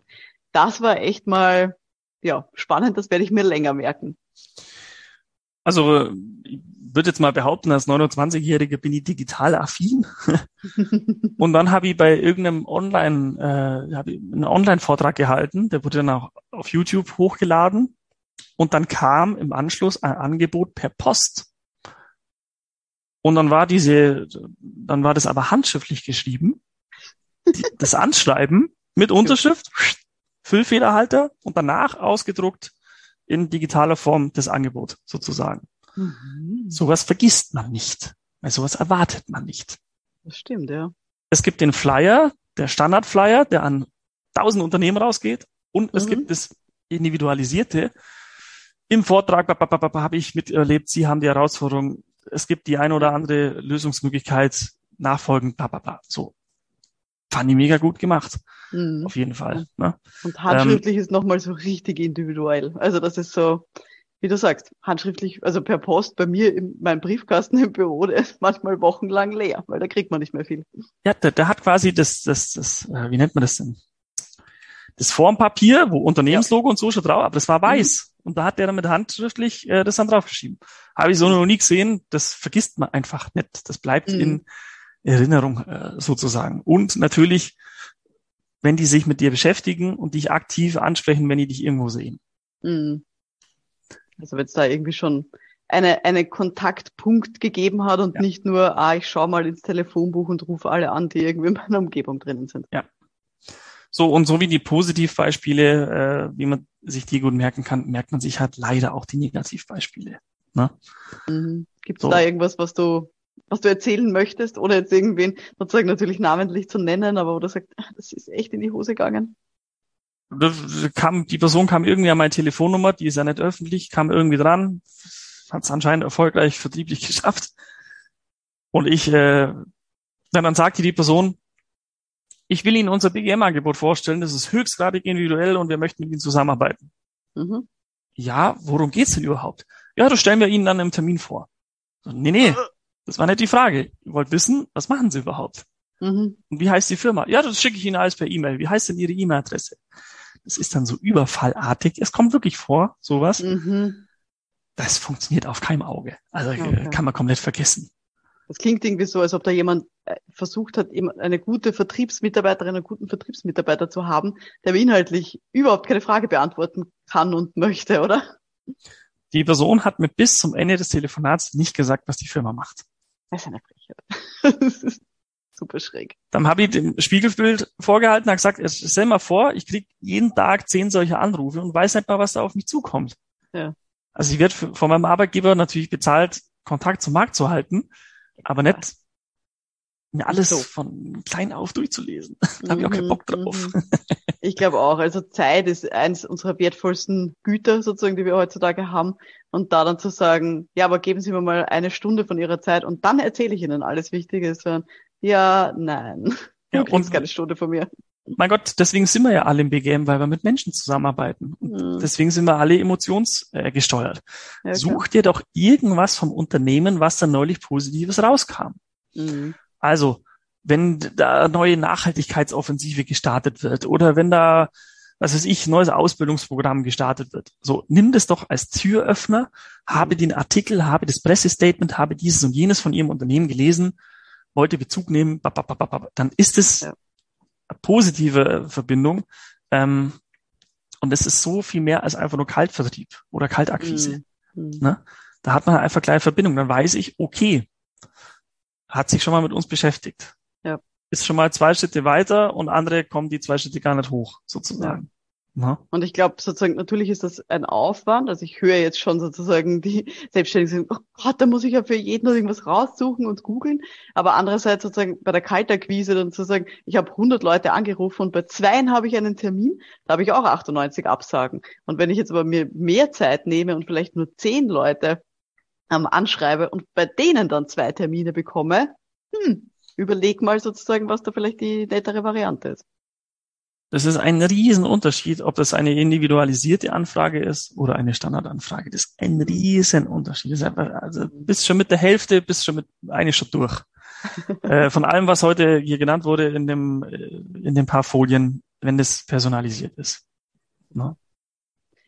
das war echt mal ja, spannend, das werde ich mir länger merken. Also ich würde jetzt mal behaupten, als 29-Jähriger bin ich digital affin. und dann habe ich bei irgendeinem Online, äh, habe ich einen Online-Vortrag gehalten, der wurde dann auch auf YouTube hochgeladen. Und dann kam im Anschluss ein Angebot per Post. Und dann war diese, dann war das aber handschriftlich geschrieben. das Anschreiben mit Unterschrift, Füllfederhalter und danach ausgedruckt in digitaler Form das Angebot sozusagen. Mhm. Sowas vergisst man nicht, weil sowas erwartet man nicht. Das stimmt, ja. Es gibt den Flyer, der Standardflyer, der an tausend Unternehmen rausgeht und es mhm. gibt das individualisierte. Im Vortrag habe ich miterlebt, Sie haben die Herausforderung, es gibt die eine oder andere Lösungsmöglichkeit nachfolgend, bla, bla, bla. So. Fand ich mega gut gemacht. Mhm. Auf jeden Fall. Ne? Und handschriftlich ähm, ist nochmal so richtig individuell. Also das ist so, wie du sagst, handschriftlich, also per Post bei mir in meinem Briefkasten im Büro, der ist manchmal wochenlang leer, weil da kriegt man nicht mehr viel. Ja, der, der hat quasi das, das, das, äh, wie nennt man das denn? Das Formpapier, wo Unternehmenslogo ja. und so schon drauf, aber das war weiß. Und da hat der dann mit handschriftlich äh, das dann draufgeschrieben. Habe ich so noch nie gesehen. Das vergisst man einfach nicht. Das bleibt mhm. in Erinnerung äh, sozusagen. Und natürlich wenn die sich mit dir beschäftigen und dich aktiv ansprechen, wenn die dich irgendwo sehen. Mhm. Also wenn es da irgendwie schon eine, eine Kontaktpunkt gegeben hat und ja. nicht nur, ah, ich schaue mal ins Telefonbuch und rufe alle an, die irgendwie in meiner Umgebung drinnen sind. Ja. So, und so wie die Positivbeispiele, äh, wie man sich die gut merken kann, merkt man sich halt leider auch die Negativbeispiele. Ne? Mhm. Gibt es so. da irgendwas, was du was du erzählen möchtest, oder jetzt irgendwen sozusagen natürlich namentlich zu nennen, aber wo du sagst, ach, das ist echt in die Hose gegangen? Kam, die Person kam irgendwie an meine Telefonnummer, die ist ja nicht öffentlich, kam irgendwie dran, hat es anscheinend erfolgreich vertrieblich geschafft. Und ich, äh, dann sagte die Person, ich will Ihnen unser BGM-Angebot vorstellen, das ist höchstgradig individuell und wir möchten mit Ihnen zusammenarbeiten. Mhm. Ja, worum geht's denn überhaupt? Ja, das stellen wir Ihnen dann im Termin vor. Nee, nee, das war nicht die Frage. Ihr wollt wissen, was machen Sie überhaupt? Mhm. Und wie heißt die Firma? Ja, das schicke ich Ihnen alles per E-Mail. Wie heißt denn Ihre E-Mail-Adresse? Das ist dann so überfallartig. Es kommt wirklich vor, sowas. Mhm. Das funktioniert auf keinem Auge. Also äh, okay. kann man komplett vergessen. Das klingt irgendwie so, als ob da jemand äh, versucht hat, eine gute Vertriebsmitarbeiterin, einen guten Vertriebsmitarbeiter zu haben, der inhaltlich überhaupt keine Frage beantworten kann und möchte, oder? Die Person hat mir bis zum Ende des Telefonats nicht gesagt, was die Firma macht. Das ist eine Frechheit. das ist super schräg. Dann habe ich dem Spiegelbild vorgehalten, habe gesagt, stell mal vor, ich kriege jeden Tag zehn solche Anrufe und weiß nicht mal, was da auf mich zukommt. Ja. Also ich werde von meinem Arbeitgeber natürlich bezahlt, Kontakt zum Markt zu halten, aber nicht mir alles so. von klein auf durchzulesen. da habe ich auch keinen Bock drauf. Mhm. Ich glaube auch. Also Zeit ist eins unserer wertvollsten Güter sozusagen, die wir heutzutage haben. Und da dann zu sagen, ja, aber geben Sie mir mal eine Stunde von Ihrer Zeit und dann erzähle ich Ihnen alles Wichtige. Sondern, ja, nein. Ja, du und keine Stunde von mir. Mein Gott, deswegen sind wir ja alle im BGM, weil wir mit Menschen zusammenarbeiten. Mhm. Deswegen sind wir alle emotionsgesteuert. Ja, Such dir doch irgendwas vom Unternehmen, was da neulich Positives rauskam. Mhm. Also, wenn da neue Nachhaltigkeitsoffensive gestartet wird oder wenn da, was weiß ich, neues Ausbildungsprogramm gestartet wird. So, nimm das doch als Türöffner, habe den Artikel, habe das Pressestatement, habe dieses und jenes von Ihrem Unternehmen gelesen, wollte Bezug nehmen, dann ist es positive Verbindung. Ähm, und es ist so viel mehr als einfach nur Kaltvertrieb oder Kaltakquise. Mhm. mhm. Ne? Da hat man einfach gleich Verbindung. Dann weiß ich, okay, hat sich schon mal mit uns beschäftigt. Ja. Ist schon mal zwei Schritte weiter und andere kommen die zwei Schritte gar nicht hoch, sozusagen. Ja. Und ich glaube, sozusagen, natürlich ist das ein Aufwand. Also ich höre jetzt schon sozusagen die Selbstständigen sagen, oh Gott, da muss ich ja für jeden irgendwas raussuchen und googeln. Aber andererseits sozusagen bei der Kaltakquise dann zu sagen, ich habe 100 Leute angerufen und bei zweien habe ich einen Termin, da habe ich auch 98 Absagen. Und wenn ich jetzt aber mir mehr Zeit nehme und vielleicht nur 10 Leute ähm, anschreibe und bei denen dann zwei Termine bekomme, hm, überleg mal sozusagen, was da vielleicht die nettere Variante ist. Das ist ein Riesenunterschied, ob das eine individualisierte Anfrage ist oder eine Standardanfrage. Das ist ein Riesenunterschied. Das ist einfach, also bist schon mit der Hälfte, bist schon mit eine schon durch. äh, von allem, was heute hier genannt wurde in dem, äh, in den paar Folien, wenn das personalisiert ist. Ne?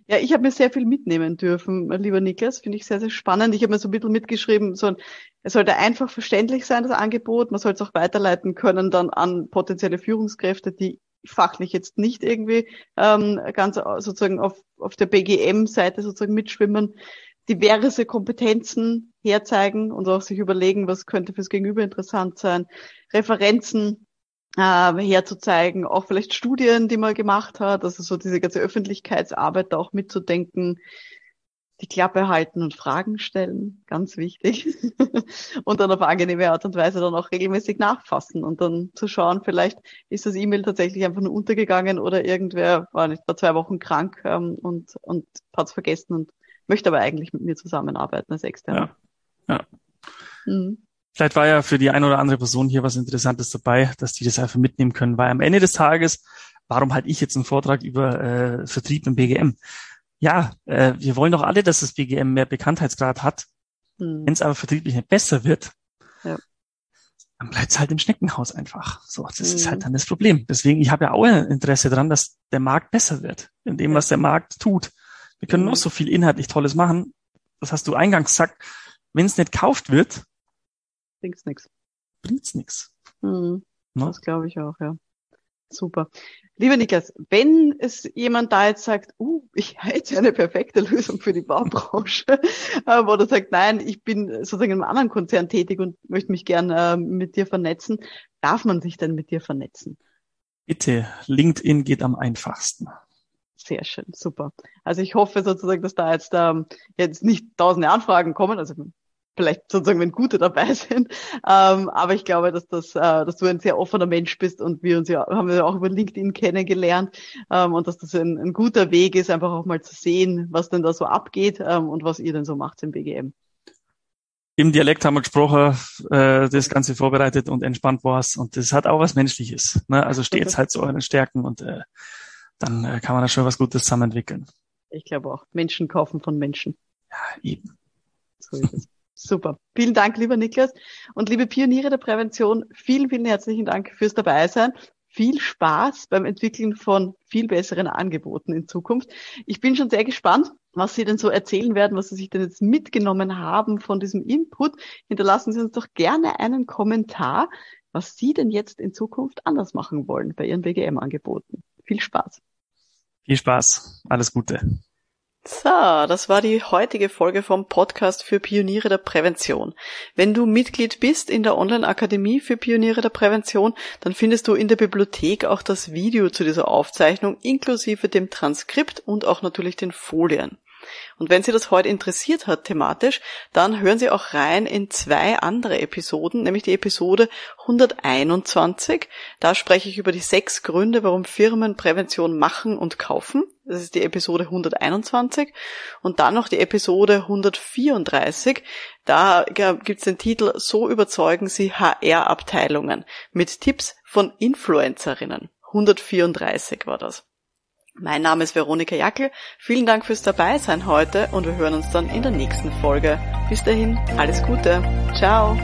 Ja, ich habe mir sehr viel mitnehmen dürfen, lieber Niklas. Finde ich sehr, sehr spannend. Ich habe mir so ein bisschen mitgeschrieben, so ein, es sollte einfach verständlich sein, das Angebot. Man soll es auch weiterleiten können dann an potenzielle Führungskräfte, die fachlich jetzt nicht irgendwie ähm, ganz sozusagen auf, auf der BGM-Seite sozusagen mitschwimmen, diverse Kompetenzen herzeigen und auch sich überlegen, was könnte fürs Gegenüber interessant sein, Referenzen äh, herzuzeigen, auch vielleicht Studien, die man gemacht hat, also so diese ganze Öffentlichkeitsarbeit da auch mitzudenken, die Klappe halten und Fragen stellen, ganz wichtig. und dann auf angenehme Art und Weise dann auch regelmäßig nachfassen und dann zu schauen, vielleicht ist das E-Mail tatsächlich einfach nur untergegangen oder irgendwer war nicht vor zwei Wochen krank ähm, und, und hat es vergessen und möchte aber eigentlich mit mir zusammenarbeiten als Externer. Ja. ja. Mhm. Vielleicht war ja für die eine oder andere Person hier was Interessantes dabei, dass die das einfach mitnehmen können, weil am Ende des Tages, warum halte ich jetzt einen Vortrag über äh, Vertrieb im BGM? Ja, äh, wir wollen doch alle, dass das BGM mehr Bekanntheitsgrad hat. Hm. Wenn es aber vertrieblich nicht besser wird, ja. dann bleibt es halt im Schneckenhaus einfach. So, das hm. ist halt dann das Problem. Deswegen, ich habe ja auch ein Interesse daran, dass der Markt besser wird, in dem, was der Markt tut. Wir können hm. noch so viel inhaltlich Tolles machen. Das hast du eingangs gesagt. Wenn es nicht kauft wird, bringt's nichts. Bringt's nichts. Mhm. No? Das glaube ich auch, ja. Super. Lieber Niklas, wenn es jemand da jetzt sagt, uh, ich hätte eine perfekte Lösung für die Baubranche, äh, oder sagt, nein, ich bin sozusagen in einem anderen Konzern tätig und möchte mich gern äh, mit dir vernetzen, darf man sich denn mit dir vernetzen? Bitte, LinkedIn geht am einfachsten. Sehr schön, super. Also ich hoffe sozusagen, dass da jetzt ähm, jetzt nicht tausende Anfragen kommen. Also vielleicht sozusagen, wenn gute dabei sind. Ähm, aber ich glaube, dass das, äh, dass du ein sehr offener Mensch bist und wir uns ja, haben wir auch über LinkedIn kennengelernt ähm, und dass das ein, ein, guter Weg ist, einfach auch mal zu sehen, was denn da so abgeht ähm, und was ihr denn so macht im BGM. Im Dialekt haben wir gesprochen, äh, das Ganze vorbereitet und entspannt war's und das hat auch was Menschliches. Ne? Also steht okay. halt zu euren Stärken und äh, dann äh, kann man da schon was Gutes zusammen entwickeln. Ich glaube auch. Menschen kaufen von Menschen. Ja, eben. So ist es. Super. Vielen Dank, lieber Niklas. Und liebe Pioniere der Prävention, vielen, vielen herzlichen Dank fürs Dabeisein. Viel Spaß beim Entwickeln von viel besseren Angeboten in Zukunft. Ich bin schon sehr gespannt, was Sie denn so erzählen werden, was Sie sich denn jetzt mitgenommen haben von diesem Input. Hinterlassen Sie uns doch gerne einen Kommentar, was Sie denn jetzt in Zukunft anders machen wollen bei Ihren BGM-Angeboten. Viel Spaß. Viel Spaß. Alles Gute. So, das war die heutige Folge vom Podcast für Pioniere der Prävention. Wenn du Mitglied bist in der Online-Akademie für Pioniere der Prävention, dann findest du in der Bibliothek auch das Video zu dieser Aufzeichnung inklusive dem Transkript und auch natürlich den Folien. Und wenn Sie das heute interessiert hat thematisch, dann hören Sie auch rein in zwei andere Episoden, nämlich die Episode 121. Da spreche ich über die sechs Gründe, warum Firmen Prävention machen und kaufen. Das ist die Episode 121. Und dann noch die Episode 134. Da gibt's den Titel So überzeugen Sie HR-Abteilungen mit Tipps von Influencerinnen. 134 war das. Mein Name ist Veronika Jackel. Vielen Dank fürs Dabeisein heute und wir hören uns dann in der nächsten Folge. Bis dahin, alles Gute. Ciao.